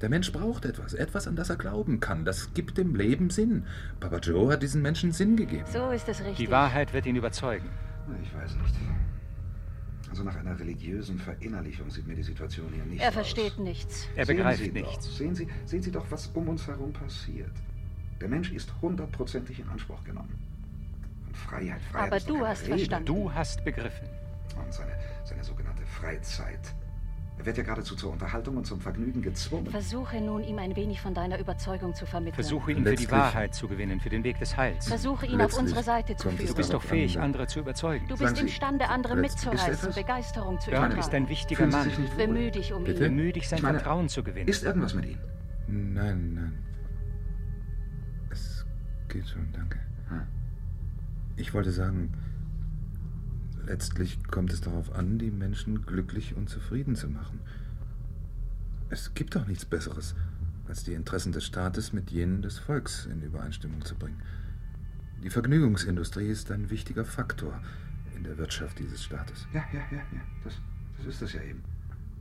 Der Mensch braucht etwas, etwas, an das er glauben kann. Das gibt dem Leben Sinn. Papa Joe hat diesen Menschen Sinn gegeben. So ist es richtig. Die Wahrheit wird ihn überzeugen. Ich weiß nicht. Also nach einer religiösen Verinnerlichung sieht mir die Situation hier nicht Er aus. versteht nichts. Er Sehen begreift Sie nichts. Doch, sehen, Sie, sehen Sie doch, was um uns herum passiert. Der Mensch ist hundertprozentig in Anspruch genommen. Und Freiheit, Freiheit Aber ist doch du keine hast Rede. verstanden. Du hast begriffen. Und seine, seine sogenannte Freizeit. Er wird ja geradezu zur Unterhaltung und zum Vergnügen gezwungen. Versuche nun, ihm ein wenig von deiner Überzeugung zu vermitteln. Versuche ihn für die Letztlich- Wahrheit zu gewinnen, für den Weg des Heils. Versuche ihn auf Letztlich unsere Seite zu es Du führen. bist doch fähig, an, andere zu überzeugen. Du bist Sie, imstande, andere ist mitzureißen? Begeisterung zu Burke ist übertragen. ein wichtiger Mann. Bemühe dich um Bitte? ihn. Bemühe dich, sein meine, Vertrauen zu gewinnen. Ist irgendwas mit ihm? Nein, nein. Es geht schon, danke. Hm. Ich wollte sagen, letztlich kommt es darauf an, die Menschen glücklich und zufrieden zu machen. Es gibt doch nichts Besseres, als die Interessen des Staates mit jenen des Volks in Übereinstimmung zu bringen. Die Vergnügungsindustrie ist ein wichtiger Faktor in der Wirtschaft dieses Staates. Ja, ja, ja, ja. Das, das ist es ja eben.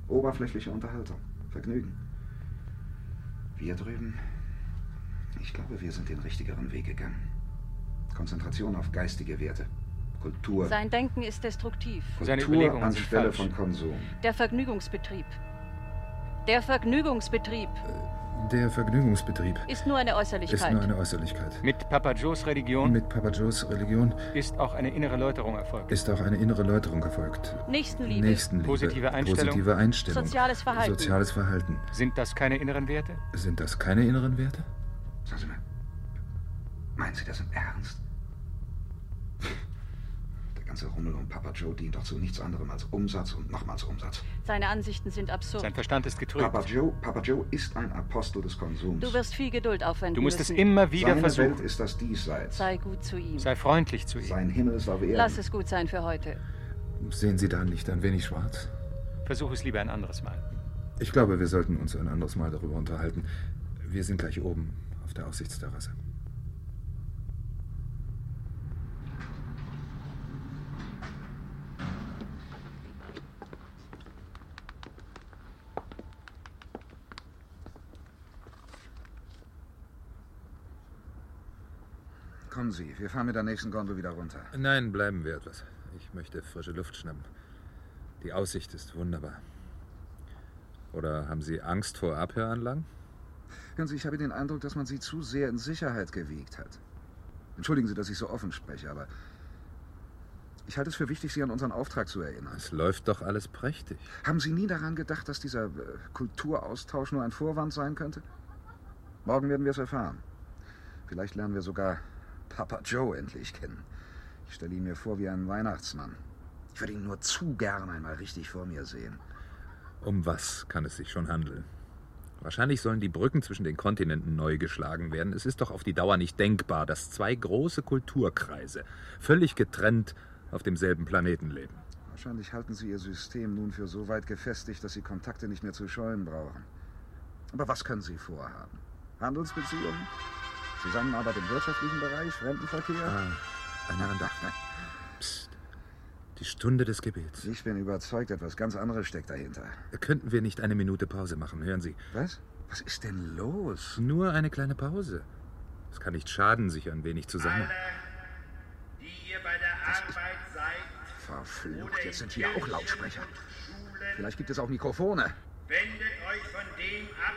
Oberflächliche Unterhaltung. Vergnügen. Wir drüben. Ich glaube, wir sind den richtigeren Weg gegangen. Konzentration auf geistige Werte. Kultur. Sein Denken ist destruktiv. Seine Kultur Überlegungen sind anstelle von Konsum. Der Vergnügungsbetrieb. Der Vergnügungsbetrieb Der Vergnügungsbetrieb ist nur eine ist Äußerlichkeit. nur eine Äußerlichkeit. Mit Papa Joes Religion Mit Papa Joes Religion ist auch eine innere Läuterung erfolgt. ist auch eine innere Läuterung erfolgt. Nächstenliebe. Nächstenliebe, Positive Einstellung. positive Einstellung, Soziales Verhalten. soziales Verhalten. Sind das keine inneren Werte? Sind das keine inneren Werte? Sagen Sie mal, meinen Sie das im Ernst? Der ganze Rummel um Papa Joe dient doch zu nichts anderem als Umsatz und nochmals Umsatz. Seine Ansichten sind absurd. Sein Verstand ist getrübt. Papa Joe, Papa Joe ist ein Apostel des Konsums. Du wirst viel Geduld aufwenden Du musst müssen. es immer wieder Seine versuchen. Welt ist das Diesseits. Sei gut zu ihm. Sei freundlich zu ihm. Sein Himmel ist auf Erden. Lass es gut sein für heute. Sehen Sie da nicht ein wenig schwarz? Versuch es lieber ein anderes Mal. Ich glaube, wir sollten uns ein anderes Mal darüber unterhalten. Wir sind gleich oben auf der Aussichtsterrasse. Kommen Sie, wir fahren mit der nächsten Gondel wieder runter. Nein, bleiben wir etwas. Ich möchte frische Luft schnappen. Die Aussicht ist wunderbar. Oder haben Sie Angst vor Abhöranlagen? Hören Sie, ich habe den Eindruck, dass man Sie zu sehr in Sicherheit gewiegt hat. Entschuldigen Sie, dass ich so offen spreche, aber ich halte es für wichtig, Sie an unseren Auftrag zu erinnern. Es läuft doch alles prächtig. Haben Sie nie daran gedacht, dass dieser äh, Kulturaustausch nur ein Vorwand sein könnte? Morgen werden wir es erfahren. Vielleicht lernen wir sogar Papa Joe endlich kennen. Ich stelle ihn mir vor wie einen Weihnachtsmann. Ich würde ihn nur zu gern einmal richtig vor mir sehen. Um was kann es sich schon handeln? Wahrscheinlich sollen die Brücken zwischen den Kontinenten neu geschlagen werden. Es ist doch auf die Dauer nicht denkbar, dass zwei große Kulturkreise völlig getrennt auf demselben Planeten leben. Wahrscheinlich halten Sie Ihr System nun für so weit gefestigt, dass Sie Kontakte nicht mehr zu scheuen brauchen. Aber was können Sie vorhaben? Handelsbeziehungen? Zusammenarbeit im wirtschaftlichen Bereich? Fremdenverkehr? Ah, eine Andacht. Psst. Die Stunde des Gebets. Ich bin überzeugt, etwas ganz anderes steckt dahinter. Könnten wir nicht eine Minute Pause machen? Hören Sie. Was? Was ist denn los? Nur eine kleine Pause. Es kann nicht schaden, sich ein wenig zu sammeln. die ihr bei der Arbeit seid, Verflucht, jetzt sind hier auch Lautsprecher. Vielleicht gibt es auch Mikrofone. wendet euch von dem ab,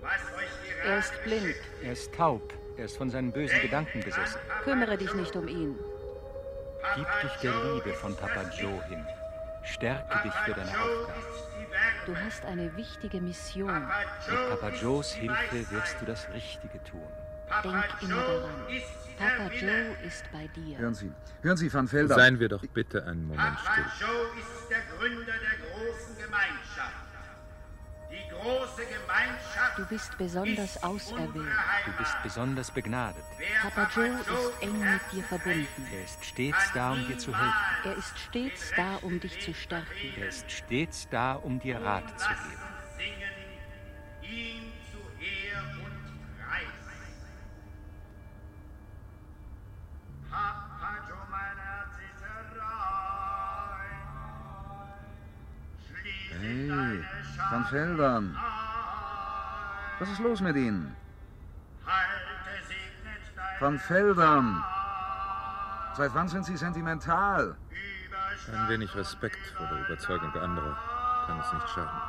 was euch Er ist blind. Er ist taub. Er ist von seinen bösen Gedanken besessen. Kümmere dich nicht um ihn. Gib dich der Liebe von Papa Joe hin. Stärke dich für deine Aufgabe. Du hast eine wichtige Mission. Mit Papa Joes Hilfe wirst du das Richtige tun. Denk immer daran. Papa Joe ist bei dir. Hören Sie, hören Sie, Van Velder. Seien wir doch bitte einen Moment Papa still. Joe ist der Gründer der großen Gemeinschaft. Die große Gemeinschaft Du bist besonders auserwählt. Du bist besonders begnadet. Papa Joe ist eng mit dir verbunden. Er ist stets da, um dir zu helfen. Er ist stets da, um dich zu stärken. Er ist stets da, um dir Rat zu geben. Hey, deine Van Veldern. Was ist los mit Ihnen? Van Veldern. Seit wann sind Sie sentimental? Ein wenig Respekt vor der Überzeugung anderer kann es nicht schaden.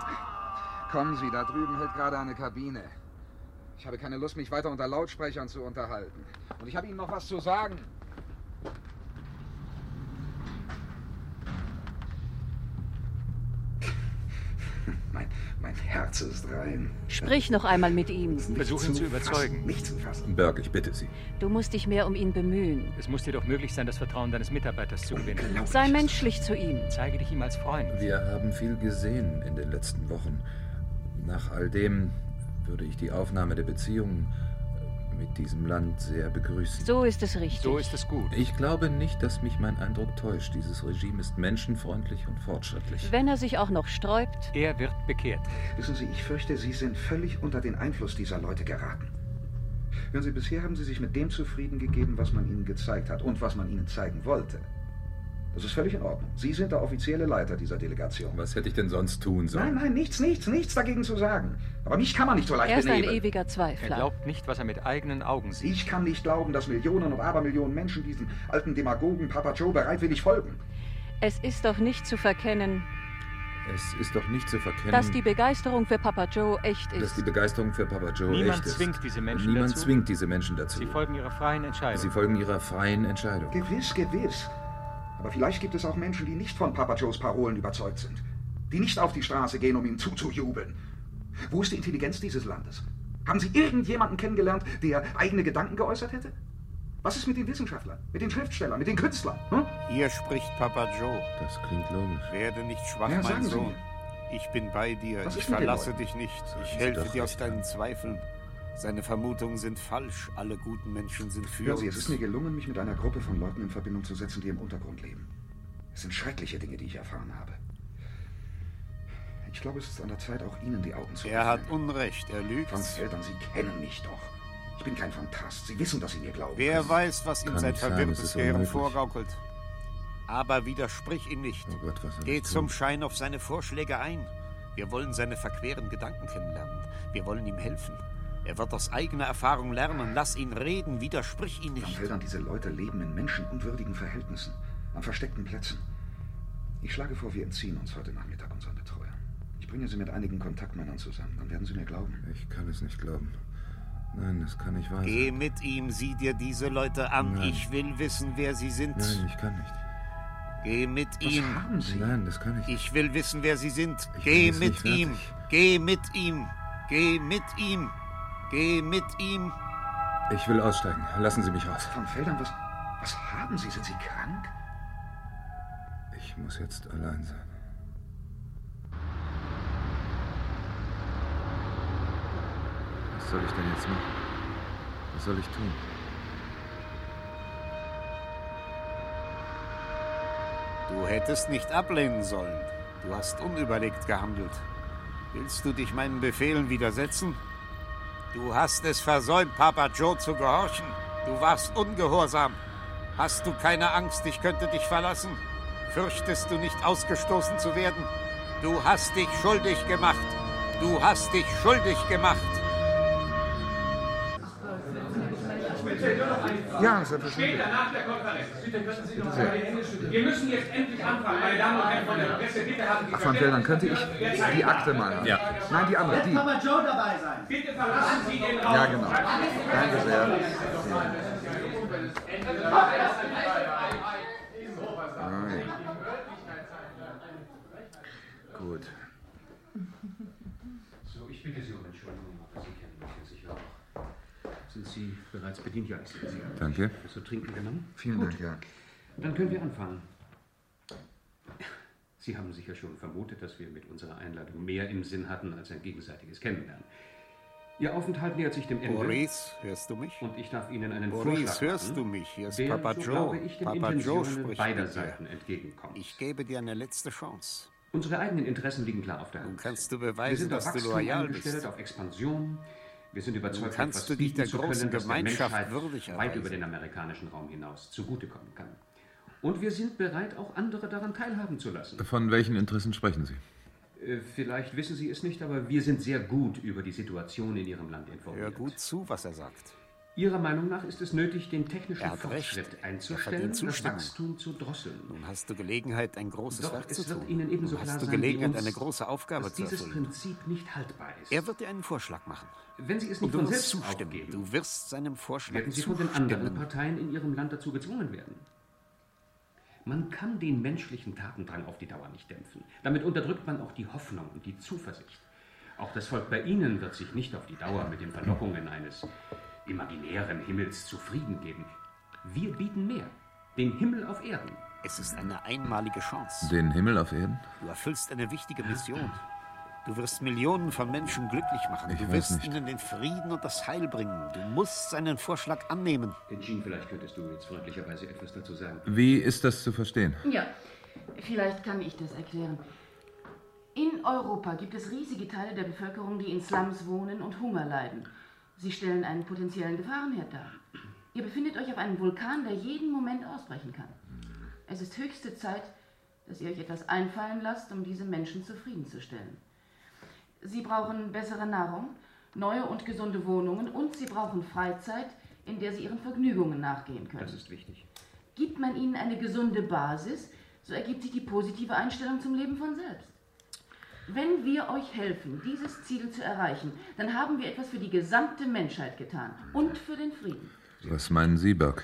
Kommen Sie, da drüben hält gerade eine Kabine. Ich habe keine Lust, mich weiter unter Lautsprechern zu unterhalten. Und ich habe Ihnen noch was zu sagen. Mein, mein Herz ist rein. Sprich noch einmal mit ihm. Versuch ihn zu überzeugen. Nicht zu fassen. Burke, ich bitte Sie. Du musst dich mehr um ihn bemühen. Es muss dir doch möglich sein, das Vertrauen deines Mitarbeiters zu gewinnen. Sei menschlich zu ihm. Zeige dich ihm als Freund. Wir haben viel gesehen in den letzten Wochen. Nach all dem würde ich die Aufnahme der Beziehungen mit diesem Land sehr begrüßen. So ist es richtig. So ist es gut. Ich glaube nicht, dass mich mein Eindruck täuscht. Dieses Regime ist menschenfreundlich und fortschrittlich. Wenn er sich auch noch sträubt, Er wird bekehrt. Wissen Sie, ich fürchte, Sie sind völlig unter den Einfluss dieser Leute geraten. Hören Sie, bisher haben Sie sich mit dem zufrieden gegeben, was man Ihnen gezeigt hat und was man Ihnen zeigen wollte. Das ist völlig in Ordnung. Sie sind der offizielle Leiter dieser Delegation. Was hätte ich denn sonst tun sollen? Nein, nein, nichts, nichts, nichts dagegen zu sagen. Aber mich kann man nicht so leicht er ist ein benehmen. ewiger Er Zweifler. glaubt nicht, was er mit eigenen Augen sieht. Ich kann nicht glauben, dass Millionen und Abermillionen Menschen diesen alten Demagogen Papa Joe bereitwillig folgen. Es ist doch nicht zu verkennen, Es ist doch nicht zu verkennen, Dass die Begeisterung für Papa Joe echt dass ist. die Begeisterung für Papa Joe Niemand echt ist. zwingt diese Menschen Niemand dazu. zwingt diese Menschen dazu. Sie folgen ihrer freien Entscheidung. Sie folgen ihrer freien Entscheidung. Gewiss, gewiss. Aber vielleicht gibt es auch Menschen, die nicht von Papa Joes Parolen überzeugt sind. Die nicht auf die Straße gehen, um ihm zuzujubeln. Wo ist die Intelligenz dieses Landes? Haben Sie irgendjemanden kennengelernt, der eigene Gedanken geäußert hätte? Was ist mit den Wissenschaftlern, mit den Schriftstellern, mit den Künstlern? Hm? Hier spricht Papa Joe. Das klingt logisch. Werde nicht schwach, Ja, mein Sohn. Ich bin bei dir. Was ich verlasse dich nicht. Ich helfe dir aus deinen Zweifeln. Seine Vermutungen sind falsch. Alle guten Menschen sind für Hören Sie, uns. es ist mir gelungen, mich mit einer Gruppe von Leuten in Verbindung zu setzen, die im Untergrund leben. Es sind schreckliche Dinge, die ich erfahren habe. Ich glaube, es ist an der Zeit, auch Ihnen die Augen zu Er hat öffnen. Unrecht. Er lügt. Von Feldern, Sie kennen mich doch. Ich bin kein Fantast. Sie wissen, dass Sie mir glauben. Wer können. weiß, was ihm Kann sein verwirrtes Gehirn vorgaukelt. Aber widersprich ihm nicht. Oh Gott, Geh zum tun? Schein auf seine Vorschläge ein. Wir wollen seine verqueren Gedanken kennenlernen. Wir wollen ihm helfen. Er wird aus eigener Erfahrung lernen. Lass ihn reden, widersprich ihn nicht. Feldern, diese Leute leben in menschenunwürdigen Verhältnissen, an versteckten Plätzen. Ich schlage vor, wir entziehen uns heute Nachmittag unseren Betreuer. Ich bringe Sie mit einigen Kontaktmännern zusammen, dann werden Sie mir glauben. Ich kann es nicht glauben. Nein, das kann nicht wahr sein. Geh mit ihm, sieh dir diese Leute an. Nein. Ich will wissen, wer sie sind. Nein, ich kann nicht. Geh mit ihm. haben Sie? Nein, das kann ich nicht. Ich will wissen, wer sie sind. Ich Geh mit ihm. Geh mit ihm. Geh mit ihm. Geh mit ihm. Ich will aussteigen. Lassen Sie mich raus. Van Feldern, was, was haben Sie? Sind Sie krank? Ich muss jetzt allein sein. Was soll ich denn jetzt machen? Was soll ich tun? Du hättest nicht ablehnen sollen. Du hast unüberlegt gehandelt. Willst du dich meinen Befehlen widersetzen? Du hast es versäumt, Papa Joe zu gehorchen. Du warst ungehorsam. Hast du keine Angst, ich könnte dich verlassen? Fürchtest du nicht ausgestoßen zu werden? Du hast dich schuldig gemacht. Du hast dich schuldig gemacht. Ja, selbstverständlich. Später nach der Konferenz. Bitte könnten Sie noch sehr. mal die Hände schütteln. Wir müssen jetzt endlich anfangen, meine Damen und Herren von der Presse. Bitte haben Sie Ach, Van Feldern, könnte ich die Akte mal haben? Ja. Nein, die andere, die. Papa Joe dabei sein. Bitte verlassen Sie den Raum. Ja, genau. Danke sehr. Ja. Gut. So, ich bitte Sie um Entschuldigung, aber Sie kennen mich ja sicher auch. Sind Sie bereits bedient, ja, Exzellenz? Danke. Zu trinken genommen? Vielen Gut. Dank, ja. Dann können wir anfangen. Sie haben sicher schon vermutet, dass wir mit unserer Einladung mehr im Sinn hatten als ein gegenseitiges Kennenlernen. Ihr Aufenthalt nähert sich dem Ende. Maurice, hörst du mich? Und ich darf Ihnen einen Maurice, Vorschlag hörst machen, du mich? Hier ist der, Papa so Joe. glaube ich, den Papa Joe spricht beider. Seiten entgegenkommt. Ich gebe dir eine letzte Chance. Unsere eigenen Interessen liegen klar auf der Hand. kannst du wir beweisen, sind dass auf du Wachstum loyal eingestellt, bist. auf Expansion. Wir sind überzeugt, kannst etwas du dich der zu großen können, Gemeinschaft Menschheit würdig weit erweisen. über den amerikanischen Raum hinaus zugutekommen kann. Und wir sind bereit, auch andere daran teilhaben zu lassen. Von welchen Interessen sprechen Sie? Äh, Vielleicht wissen Sie es nicht, aber wir sind sehr gut über die Situation in Ihrem Land informiert. Hör gut zu, was er sagt. Ihrer Meinung nach ist es nötig, den technischen recht. Fortschritt Er einzustellen, das. Wachstum zu drosseln. Nun hast du Gelegenheit, ein großes Doch Werk zu tun. Ihnen ebenso Nun hast du sein Gelegenheit, uns, eine große Aufgabe dass zu dieses erfüllen. Prinzip nicht haltbar ist. Er wird dir einen Vorschlag machen. Wenn Sie es nicht von selbst zustimmen. aufgeben, Du wirst seinem Vorschlag werden Sie von den zustimmen. anderen Parteien in Ihrem Land dazu gezwungen werden. Man kann den menschlichen Tatendrang auf die Dauer nicht dämpfen. Damit unterdrückt man auch die Hoffnung und die Zuversicht. Auch das Volk bei Ihnen wird sich nicht auf die Dauer mit den Verlockungen eines imaginären Himmels zufrieden geben. Wir bieten mehr. Den Himmel auf Erden. Es ist eine einmalige Chance. Den Himmel auf Erden? Du erfüllst eine wichtige Mission. Du wirst Millionen von Menschen glücklich machen. Ich du weiß wirst nicht. ihnen den Frieden und das Heil bringen. Du musst seinen Vorschlag annehmen. Jean, vielleicht könntest du jetzt freundlicherweise etwas dazu sagen. Wie ist das zu verstehen? Ja, vielleicht kann ich das erklären. In Europa gibt es riesige Teile der Bevölkerung, die in Slums wohnen und Hunger leiden. Sie stellen einen potenziellen Gefahrenherd dar. Ihr befindet euch auf einem Vulkan, der jeden Moment ausbrechen kann. Es ist höchste Zeit, dass ihr euch etwas einfallen lasst, um diese Menschen zufriedenzustellen. Sie brauchen bessere Nahrung, neue und gesunde Wohnungen und sie brauchen Freizeit, in der sie ihren Vergnügungen nachgehen können. Das ist wichtig. Gibt man ihnen eine gesunde Basis, so ergibt sich die positive Einstellung zum Leben von selbst. Wenn wir euch helfen, dieses Ziel zu erreichen, dann haben wir etwas für die gesamte Menschheit getan und für den Frieden. Was meinen Sie, Burke?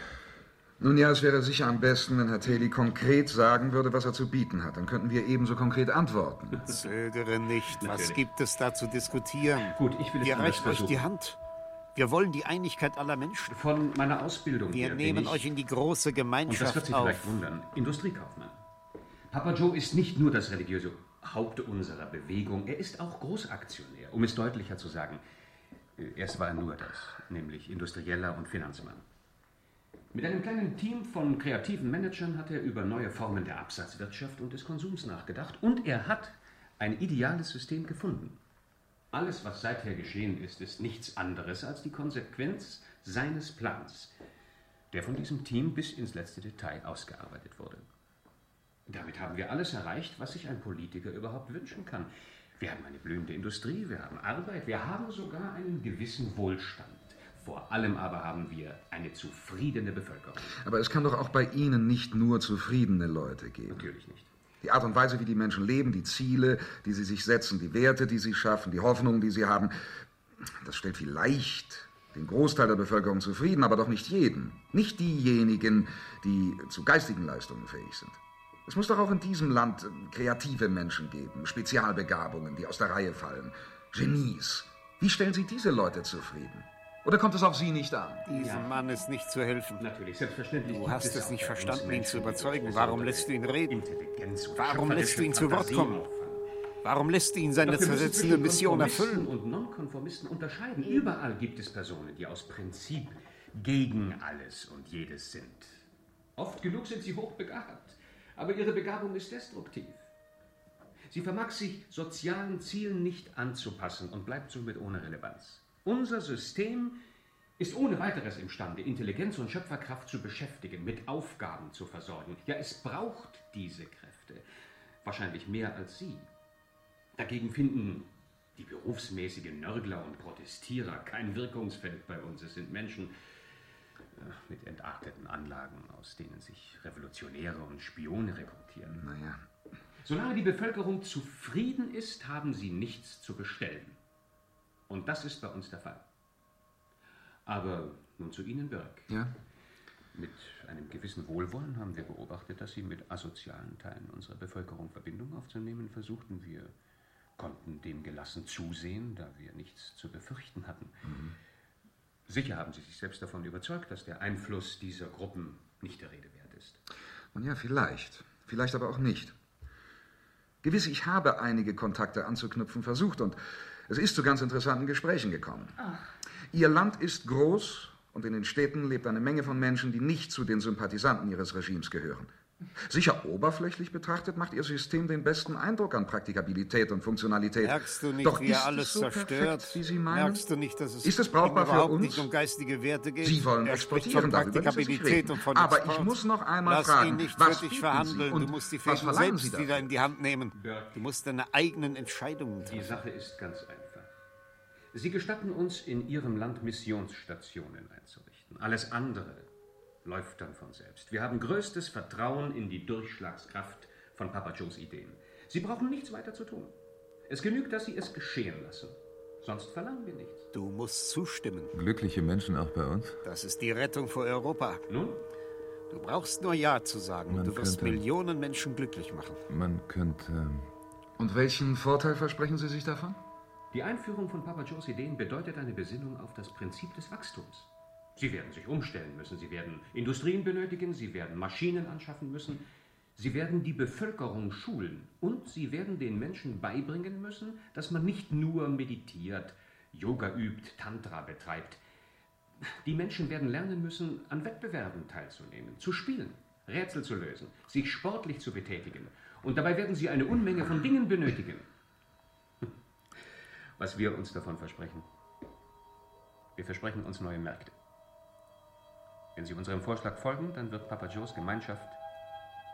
Nun ja, es wäre sicher am besten, wenn Herr Taylor konkret sagen würde, was er zu bieten hat. Dann könnten wir ebenso konkret antworten. Zögere nicht. Was gibt es da zu diskutieren? Gut, ich will es Ihr reicht euch die. Hand. Wir wollen die Einigkeit aller Menschen. Von meiner Ausbildung Wir her nehmen ich- euch in die große Und das Gemeinschaft wird Sie auf. vielleicht wundern. Industriekaufmann. Papa Joe ist nicht nur das religiöse Haupt unserer Bewegung, er ist auch Großaktionär. Um es deutlicher zu sagen, äh, erst war er nur das, nämlich Industrieller und Finanzmann. Mit einem kleinen Team von kreativen Managern hat er über neue Formen der Absatzwirtschaft und des Konsums nachgedacht und er hat ein ideales System gefunden. Alles, was seither geschehen ist, ist nichts anderes als die Konsequenz seines Plans, der von diesem Team bis ins letzte Detail ausgearbeitet wurde. Damit haben wir alles erreicht, was sich ein Politiker überhaupt wünschen kann. Wir haben eine blühende Industrie, wir haben Arbeit, wir haben sogar einen gewissen Wohlstand. Vor allem aber haben wir eine zufriedene Bevölkerung. Aber es kann doch auch bei Ihnen nicht nur zufriedene Leute geben. Natürlich nicht. Die Art und Weise, wie die Menschen leben, die Ziele, die sie sich setzen, die Werte, die sie schaffen, die Hoffnungen, die sie haben, das stellt vielleicht den Großteil der Bevölkerung zufrieden, aber doch nicht jeden. Nicht diejenigen, die zu geistigen Leistungen fähig sind. Es muss doch auch in diesem Land äh, kreative Menschen geben, Spezialbegabungen, die aus der Reihe fallen, Genies. Wie stellen Sie diese Leute zufrieden? Oder kommt es auf Sie nicht an? Diesem Mann ist nicht zu helfen. Natürlich, selbstverständlich. Du hast es nicht verstanden, ihn zu überzeugen. Warum lässt du ihn reden? Intelligenz und Warum lässt du ihn zu Wort kommen? Warum lässt du ihn seine Doch wir müssen zersetzende Mission erfüllen? und Nonkonformisten unterscheiden. Überall gibt es Personen, die aus Prinzip gegen alles und jedes sind. Oft genug sind sie hochbegabt, aber ihre Begabung ist destruktiv. Sie vermag sich sozialen Zielen nicht anzupassen und bleibt somit ohne Relevanz. Unser System ist ohne weiteres imstande, Intelligenz und Schöpferkraft zu beschäftigen, mit Aufgaben zu versorgen. Ja, es braucht diese Kräfte. Wahrscheinlich mehr als Sie. Dagegen finden die berufsmäßigen Nörgler und Protestierer kein Wirkungsfeld bei uns. Es sind Menschen mit entarteten Anlagen, aus denen sich Revolutionäre und Spione rekrutieren. Naja. Solange die Bevölkerung zufrieden ist, haben sie nichts zu bestellen. Und das ist bei uns der Fall. Aber nun zu Ihnen, Birk. Ja? Mit einem gewissen Wohlwollen haben wir beobachtet, dass Sie mit asozialen Teilen unserer Bevölkerung Verbindung aufzunehmen versuchten. Wir konnten dem gelassen zusehen, da wir nichts zu befürchten hatten. Sicher haben Sie sich selbst davon überzeugt, dass der Einfluss dieser Gruppen nicht der Rede wert ist. Nun ja, vielleicht. Vielleicht aber auch nicht. Gewiss, ich habe einige Kontakte anzuknüpfen versucht und es ist zu ganz interessanten Gesprächen gekommen. Ihr Land ist groß und in den Städten lebt eine Menge von Menschen, die nicht zu den Sympathisanten ihres Regimes gehören. Sicher oberflächlich betrachtet macht Ihr System den besten Eindruck an Praktikabilität und Funktionalität. Merkst du nicht, Doch wie ist alles es so zerstört? perfekt, wie Sie meinen? Merkst du nicht, dass es Ist es brauchbar für uns? nicht um geistige Werte geht? Sie wollen er spricht exportieren, von darüber Praktikabilität und von Aber Export. ich muss noch einmal Lass fragen, ihn nicht was für dich bieten Sie verhandeln. und Du musst die Fäden selbst wieder in die Hand nehmen. Du musst deine eigenen Entscheidungen treffen. Die Sache ist ganz einfach. Sie gestatten uns, in Ihrem Land Missionsstationen einzurichten. Alles andere läuft dann von selbst. Wir haben größtes Vertrauen in die Durchschlagskraft von Papa Joes Ideen. Sie brauchen nichts weiter zu tun. Es genügt, dass Sie es geschehen lassen. Sonst verlangen wir nichts. Du musst zustimmen. Glückliche Menschen auch bei uns? Das ist die Rettung für Europa. Nun? Du brauchst nur Ja zu sagen. Man du wirst könnte- Millionen Menschen glücklich machen. Man könnte. Und welchen Vorteil versprechen Sie sich davon? Die Einführung von Papa Joes Ideen bedeutet eine Besinnung auf das Prinzip des Wachstums. Sie werden sich umstellen müssen, Sie werden Industrien benötigen, Sie werden Maschinen anschaffen müssen, Sie werden die Bevölkerung schulen und Sie werden den Menschen beibringen müssen, dass man nicht nur meditiert, Yoga übt, Tantra betreibt. Die Menschen werden lernen müssen, an Wettbewerben teilzunehmen, zu spielen, Rätsel zu lösen, sich sportlich zu betätigen. Und dabei werden Sie eine Unmenge von Dingen benötigen. Was wir uns davon versprechen. Wir versprechen uns neue Märkte. Wenn Sie unserem Vorschlag folgen, dann wird Papa Joes Gemeinschaft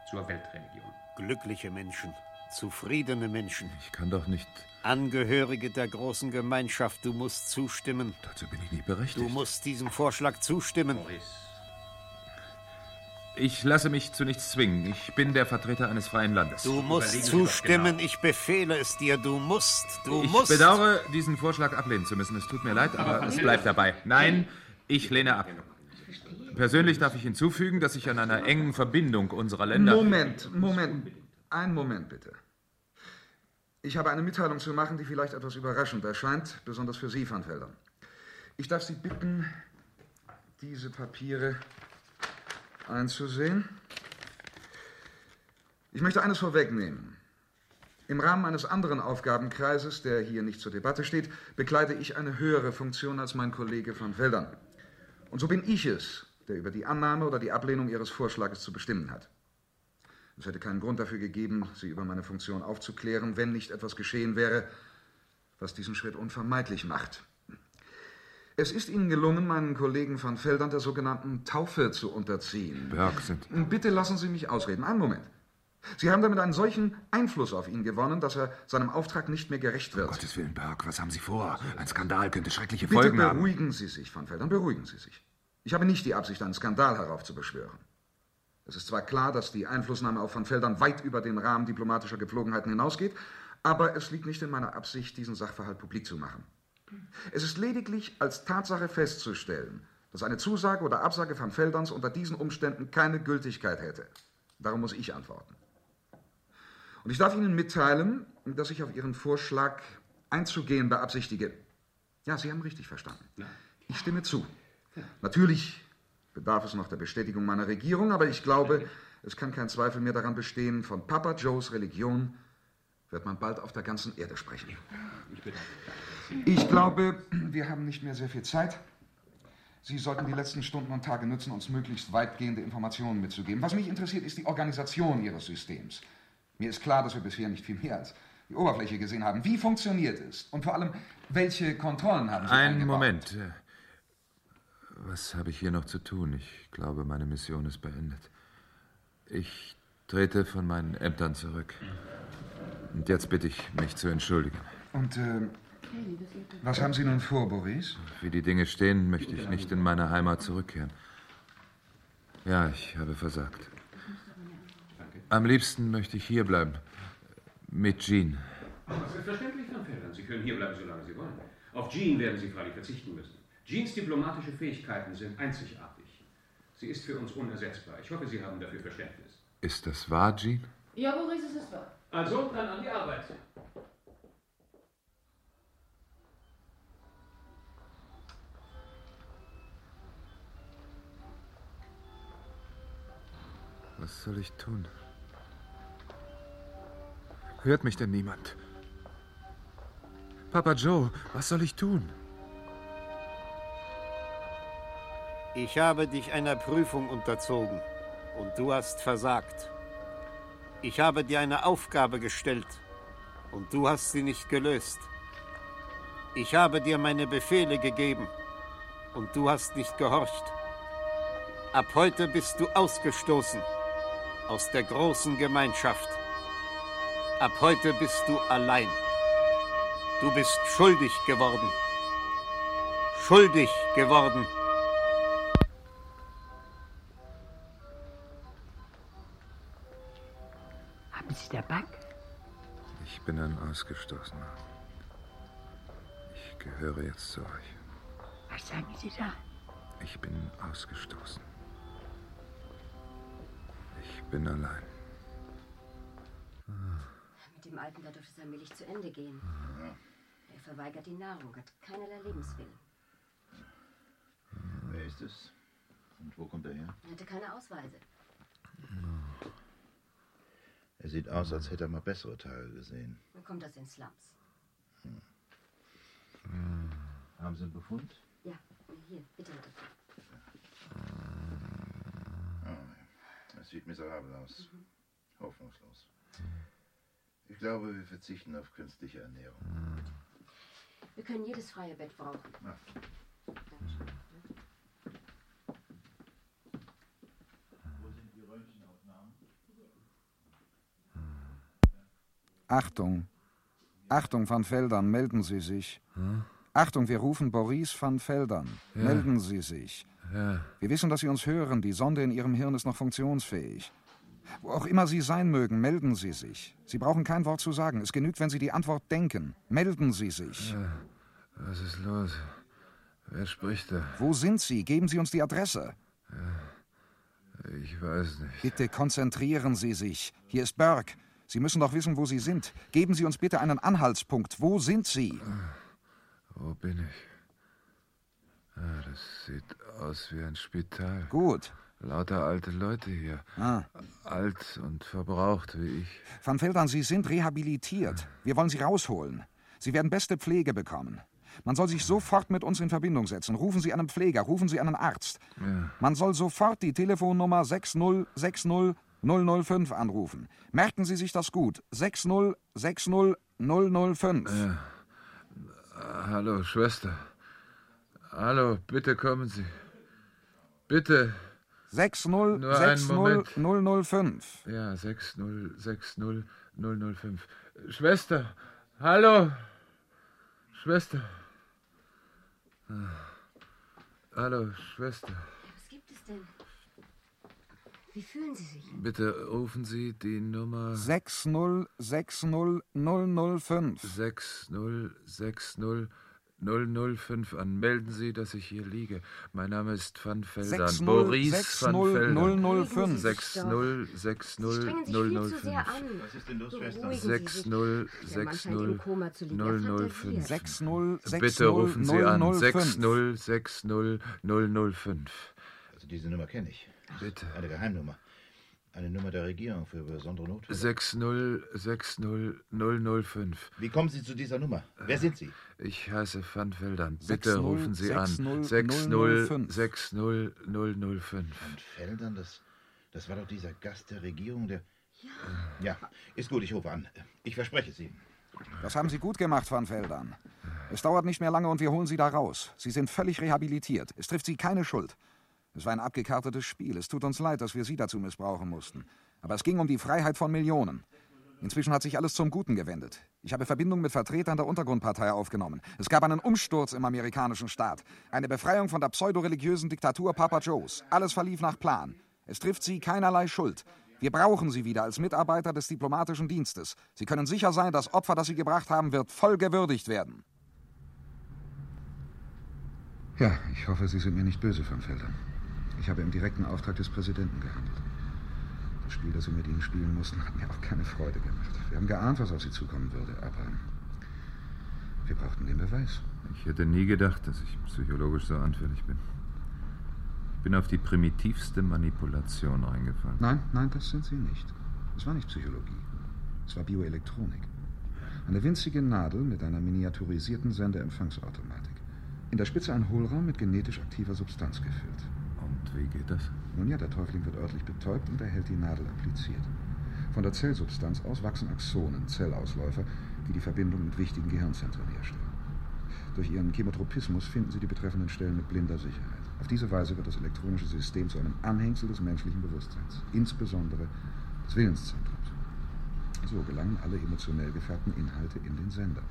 zur Weltreligion. Glückliche Menschen, zufriedene Menschen. Ich kann doch nicht. Angehörige der großen Gemeinschaft, du musst zustimmen. Dazu bin ich nicht berechtigt. Du musst diesem Vorschlag zustimmen. Maurice, Ich lasse mich zu nichts zwingen. Ich bin der Vertreter eines freien Landes. Du musst zustimmen, doch ich befehle es dir, du musst, du genau. Ich musst. bedauere, diesen Vorschlag ablehnen zu müssen. Es tut mir leid, aber es bleibt dabei. Nein, ich lehne ab. Persönlich darf ich hinzufügen, dass ich an einer engen Verbindung unserer Länder. Moment, Moment. Einen Moment bitte. Ich habe eine Mitteilung zu machen, die vielleicht etwas überraschend erscheint, besonders für Sie, Van Veldern. Ich darf Sie bitten, diese Papiere einzusehen. Ich möchte eines vorwegnehmen. Im Rahmen eines anderen Aufgabenkreises, der hier nicht zur Debatte steht, bekleide ich eine höhere Funktion als mein Kollege van Veldern. Und so bin ich es, der über die Annahme oder die Ablehnung Ihres Vorschlages zu bestimmen hat. Es hätte keinen Grund dafür gegeben, Sie über meine Funktion aufzuklären, wenn nicht etwas geschehen wäre, was diesen Schritt unvermeidlich macht. Es ist Ihnen gelungen, meinen Kollegen van Veldern der sogenannten Taufe zu unterziehen. Berg sind. Bitte lassen Sie mich ausreden. Einen Moment. Sie haben damit einen solchen Einfluss auf ihn gewonnen, dass er seinem Auftrag nicht mehr gerecht wird. Um Gottes Willen, Berg, was haben Sie vor? Ein Skandal könnte schreckliche Bitte Folgen haben. beruhigen Sie sich, Van Veldern, beruhigen Sie sich. Ich habe nicht die Absicht, einen Skandal heraufzubeschwören. Es ist zwar klar, dass die Einflussnahme auf Van Veldern weit über den Rahmen diplomatischer Gepflogenheiten hinausgeht, aber es liegt nicht in meiner Absicht, diesen Sachverhalt publik zu machen. Es ist lediglich als Tatsache festzustellen, dass eine Zusage oder Absage Van Velderns unter diesen Umständen keine Gültigkeit hätte. Darum muss ich antworten. Und ich darf Ihnen mitteilen, dass ich auf Ihren Vorschlag einzugehen beabsichtige. Ja, Sie haben richtig verstanden. Ich stimme zu. Natürlich bedarf es noch der Bestätigung meiner Regierung, aber ich glaube, es kann kein Zweifel mehr daran bestehen, von Papa Joes Religion wird man bald auf der ganzen Erde sprechen. Ich glaube, wir haben nicht mehr sehr viel Zeit. Sie sollten die letzten Stunden und Tage nutzen, uns möglichst weitgehende Informationen mitzugeben. Was mich interessiert, ist die Organisation Ihres Systems. Mir ist klar, dass wir bisher nicht viel mehr als die Oberfläche gesehen haben. Wie funktioniert es? Und vor allem, welche Kontrollen haben Sie Einen eingebaut? Moment. Was habe ich hier noch zu tun? Ich glaube, meine Mission ist beendet. Ich trete von meinen Ämtern zurück. Und jetzt bitte ich, mich zu entschuldigen. Und äh, was haben Sie nun vor, Boris? Wie die Dinge stehen, möchte ich nicht in meine Heimat zurückkehren. Ja, ich habe versagt. Am liebsten möchte ich hier bleiben. Mit Jean. Selbstverständlich, Van Veldern. Sie können hier bleiben, solange Sie wollen. Auf Jean werden Sie freilich verzichten müssen. Jeans diplomatische Fähigkeiten sind einzigartig. Sie ist für uns unersetzbar. Ich hoffe, Sie haben dafür Verständnis. Ist das wahr, Jean? Ja, Boris, es ist wahr. Also, dann an die Arbeit. Was soll ich tun? Hört mich denn niemand? Papa Joe, was soll ich tun? Ich habe dich einer Prüfung unterzogen und du hast versagt. Ich habe dir eine Aufgabe gestellt und du hast sie nicht gelöst. Ich habe dir meine Befehle gegeben und du hast nicht gehorcht. Ab heute bist du ausgestoßen aus der großen Gemeinschaft. Ab heute bist du allein. Du bist schuldig geworden. Schuldig geworden. Bin ein Ausgestoßener. Ich gehöre jetzt zu euch. Was sagen Sie da? Ich bin ausgestoßen. Ich bin allein. Mit dem Alten, da dürfte es allmählich zu Ende gehen. Er verweigert die Nahrung, hat keinerlei Lebenswillen. Wer ist es? Und wo kommt er her? Er hatte keine Ausweise. Er sieht aus, als hätte er mal bessere Tage gesehen. Er kommt aus den Slums. Haben Sie einen Befund? Ja, hier, bitte. bitte. Oh, es sieht miserabel aus. Hoffnungslos. Ich glaube, wir verzichten auf künstliche Ernährung. Wir können jedes freie Bett brauchen. Ah. Dankeschön. Wo sind die Röntgenaufnahmen? Achtung. Achtung, Van Veldern, melden Sie sich. Achtung, wir rufen Boris van Veldern. Ja. Melden Sie sich. Ja. Wir wissen, dass Sie uns hören. Die Sonde in Ihrem Hirn ist noch funktionsfähig. Wo auch immer Sie sein mögen, melden Sie sich. Sie brauchen kein Wort zu sagen. Es genügt, wenn Sie die Antwort denken. Melden Sie sich. Ja. Was ist los? Wer spricht da? Wo sind Sie? Geben Sie uns die Adresse. Ich weiß nicht. Bitte konzentrieren Sie sich. Hier ist Burke. Sie müssen doch wissen, wo Sie sind. Geben Sie uns bitte einen Anhaltspunkt. Wo sind Sie? Wo bin ich? Ah, das sieht aus wie ein Spital. Gut. Lauter alte Leute hier. Ah. Alt und verbraucht wie ich. Van Veldern, Sie sind rehabilitiert. Wir wollen Sie rausholen. Sie werden beste Pflege bekommen. Man soll sich sofort mit uns in Verbindung setzen. Rufen Sie einen Pfleger, rufen Sie einen Arzt. Ja. Man soll sofort die Telefonnummer 6060005 anrufen. Merken Sie sich das gut. 6060005. Ja. Ah, Hallo, Schwester. Hallo, bitte kommen Sie. Bitte. Nur einen Moment. 6060005. Ja, 6060005. Schwester. Hallo. Schwester. Ah. Hallo, Schwester. Was gibt es denn? Wie fühlen Sie sich? Bitte rufen Sie die Nummer 6060005. 6060005 an. Melden Sie, dass ich hier liege. Mein Name ist Van Veldern. 60 Boris van Veldern. 005. 6060005. Was ist denn los, Schwester? 6060005. 60 Bitte rufen Sie an. 005. 6060005. Also diese Nummer kenne ich. Bitte. Eine Geheimnummer. Eine Nummer der Regierung für besondere Notfälle. 6060005. Wie kommen Sie zu dieser Nummer? Wer sind Sie? Ich heiße Van Veldern. Bitte 60 rufen Sie an. 60005. 6060005. Van Feldern, das, das war doch dieser Gast der Regierung, der... Ja, ist gut, ich rufe an. Ich verspreche es Ihnen. Das haben Sie gut gemacht, Van Veldern. Es dauert nicht mehr lange und wir holen Sie da raus. Sie sind völlig rehabilitiert. Es trifft Sie keine Schuld. Es war ein abgekartetes Spiel. Es tut uns leid, dass wir Sie dazu missbrauchen mussten. Aber es ging um die Freiheit von Millionen. Inzwischen hat sich alles zum Guten gewendet. Ich habe Verbindung mit Vertretern der Untergrundpartei aufgenommen. Es gab einen Umsturz im amerikanischen Staat. Eine Befreiung von der pseudoreligiösen Diktatur Papa Joes. Alles verlief nach Plan. Es trifft Sie keinerlei Schuld. Wir brauchen Sie wieder als Mitarbeiter des diplomatischen Dienstes. Sie können sicher sein, das Opfer, das Sie gebracht haben, wird voll gewürdigt werden. Ja, ich hoffe, Sie sind mir nicht böse, Van Veldern. Ich habe im direkten Auftrag des Präsidenten gehandelt. Das Spiel, das Sie mit Ihnen spielen mussten, hat mir auch keine Freude gemacht. Wir haben geahnt, was auf Sie zukommen würde, aber wir brauchten den Beweis. Ich hätte nie gedacht, dass ich psychologisch so anfällig bin. Ich bin auf die primitivste Manipulation reingefallen. Nein, nein, das sind Sie nicht. Es war nicht Psychologie. Es war Bioelektronik. Eine winzige Nadel mit einer miniaturisierten Sendeempfangsautomatik. In der Spitze ein Hohlraum mit genetisch aktiver Substanz gefüllt. Wie geht das? Nun ja, der Täufling wird örtlich betäubt und erhält die Nadel appliziert. Von der Zellsubstanz aus wachsen Axonen, Zellausläufer, die die Verbindung mit wichtigen Gehirnzentren herstellen. Durch ihren Chemotropismus finden sie die betreffenden Stellen mit blinder Sicherheit. Auf diese Weise wird das elektronische System zu einem Anhängsel des menschlichen Bewusstseins, insbesondere des Willenszentrums. So gelangen alle emotionell gefärbten Inhalte in den Sender.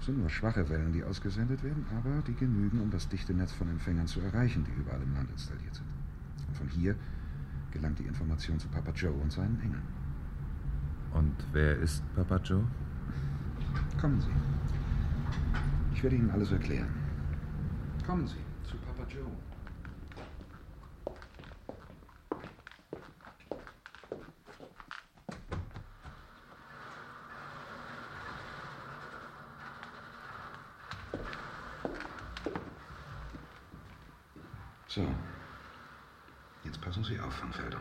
Es sind nur schwache Wellen, die ausgesendet werden, aber die genügen, um das dichte Netz von Empfängern zu erreichen, die überall im Land installiert sind. Und von hier gelangt die Information zu Papa Joe und seinen Engeln. Und wer ist Papa Joe? Kommen Sie. Ich werde Ihnen alles erklären. Kommen Sie zu Papa Joe. So. Jetzt passen Sie auf, Van Velder.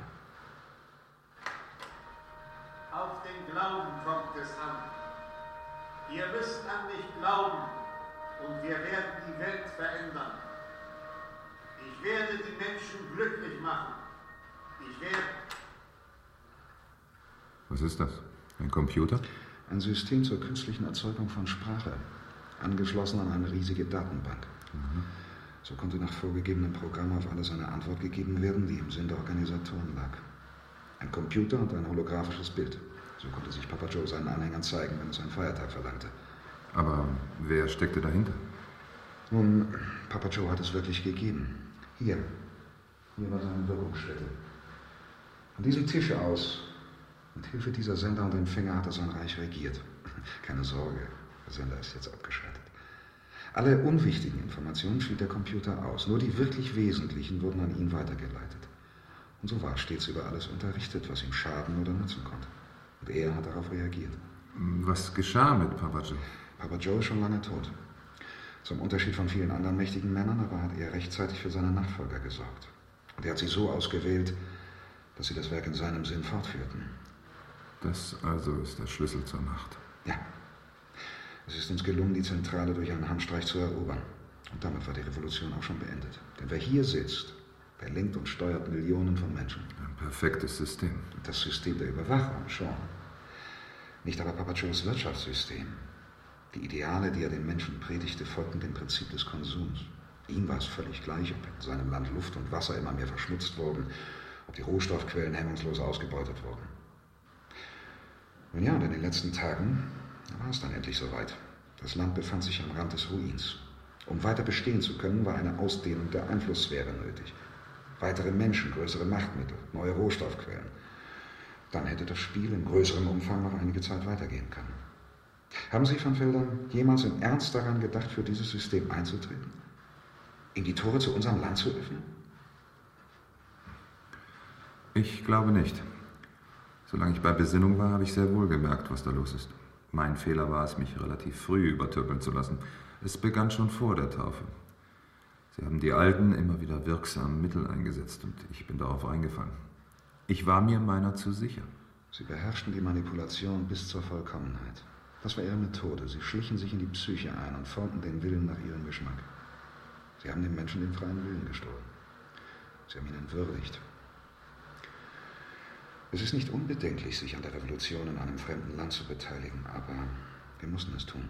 Auf den Glauben kommt es an. Ihr müsst an mich glauben und wir werden die Welt verändern. Ich werde die Menschen glücklich machen. Ich werde. Was ist das? Ein Computer? Ein System zur künstlichen Erzeugung von Sprache, angeschlossen an eine riesige Datenbank. So konnte nach vorgegebenem Programm auf alles eine Antwort gegeben werden, die im Sinn der Organisatoren lag. Ein Computer und ein holographisches Bild. So konnte sich Papa Joe seinen Anhängern zeigen, wenn es einen Feiertag verlangte. Aber wer steckte dahinter? Nun, Papa Joe hat es wirklich gegeben. Hier. Hier war seine Wirkungsstätte. Von diesem Tisch aus, mit Hilfe dieser Sender und Empfänger, hat er sein Reich regiert. Keine Sorge, der Sender ist jetzt abgeschaltet. Alle unwichtigen Informationen schrieb der Computer aus. Nur die wirklich wesentlichen wurden an ihn weitergeleitet. Und so war er stets über alles unterrichtet, was ihm schaden oder nützen konnte. Und er hat darauf reagiert. Was geschah mit Papa Joe? Papa Joe ist schon lange tot. Zum Unterschied von vielen anderen mächtigen Männern, aber hat er rechtzeitig für seine Nachfolger gesorgt. Und er hat sie so ausgewählt, dass sie das Werk in seinem Sinn fortführten. Das also ist der Schlüssel zur Macht. Ja. Es ist uns gelungen, die Zentrale durch einen Handstreich zu erobern. Und damit war die Revolution auch schon beendet. Denn wer hier sitzt, der lenkt und steuert Millionen von Menschen. Ein perfektes System. Das System der Überwachung schon. Nicht aber Papa Joes Wirtschaftssystem. Die Ideale, die er den Menschen predigte, folgten dem Prinzip des Konsums. Ihm war es völlig gleich, ob in seinem Land Luft und Wasser immer mehr verschmutzt wurden, ob die Rohstoffquellen hemmungslos ausgebeutet wurden. Nun ja, und in den letzten Tagen war es dann endlich soweit. Das Land befand sich am Rand des Ruins. Um weiter bestehen zu können, war eine Ausdehnung der Einflusssphäre nötig. Weitere Menschen, größere Machtmittel, neue Rohstoffquellen. Dann hätte das Spiel in größerem Umfang noch einige Zeit weitergehen können. Haben Sie, Van Feldern, jemals im Ernst daran gedacht, für dieses System einzutreten? Ihm die Tore zu unserem Land zu öffnen? Ich glaube nicht. Solange ich bei Besinnung war, habe ich sehr wohl gemerkt, was da los ist. Mein Fehler war es, mich relativ früh übertürkeln zu lassen. Es begann schon vor der Taufe. Sie haben die alten, immer wieder wirksamen Mittel eingesetzt und ich bin darauf eingefallen. Ich war mir meiner zu sicher. Sie beherrschten die Manipulation bis zur Vollkommenheit. Das war ihre Methode. Sie schlichen sich in die Psyche ein und formten den Willen nach ihrem Geschmack. Sie haben den Menschen den freien Willen gestohlen. Sie haben ihn entwürdigt. Es ist nicht unbedenklich, sich an der Revolution in einem fremden Land zu beteiligen, aber wir mussten es tun.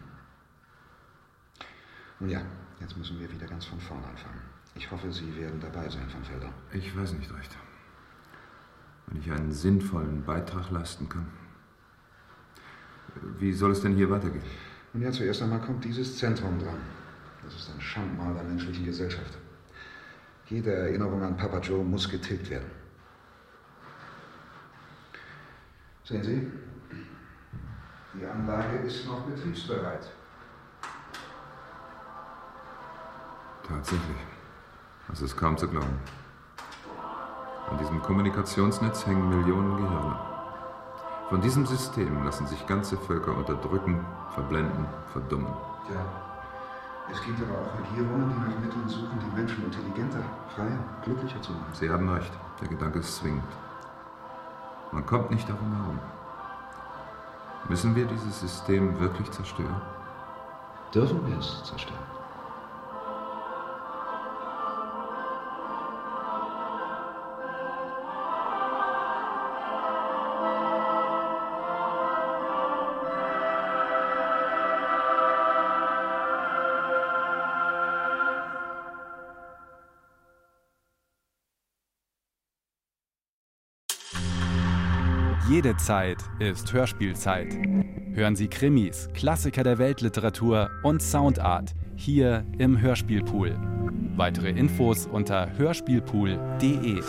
Nun ja, jetzt müssen wir wieder ganz von vorn anfangen. Ich hoffe, Sie werden dabei sein, Van Felder. Ich weiß nicht recht. Wenn ich einen sinnvollen Beitrag leisten kann. Wie soll es denn hier weitergehen? Nun ja, zuerst einmal kommt dieses Zentrum dran. Das ist ein Schandmal der menschlichen Gesellschaft. Jede Erinnerung an Papa Joe muss getilgt werden. Sehen Sie, die Anlage ist noch betriebsbereit. Tatsächlich. Das ist kaum zu glauben. An diesem Kommunikationsnetz hängen Millionen Gehirne. Von diesem System lassen sich ganze Völker unterdrücken, verblenden, verdummen. Ja. Es gibt aber auch Regierungen, die nach Mitteln suchen, die Menschen intelligenter, freier, glücklicher zu machen. Sie haben recht. Der Gedanke ist zwingend. Man kommt nicht darum herum. Müssen wir dieses System wirklich zerstören? Dürfen wir es zerstören? Jede Zeit ist Hörspielzeit. Hören Sie Krimis, Klassiker der Weltliteratur und Soundart hier im Hörspielpool. Weitere Infos unter hörspielpool.de.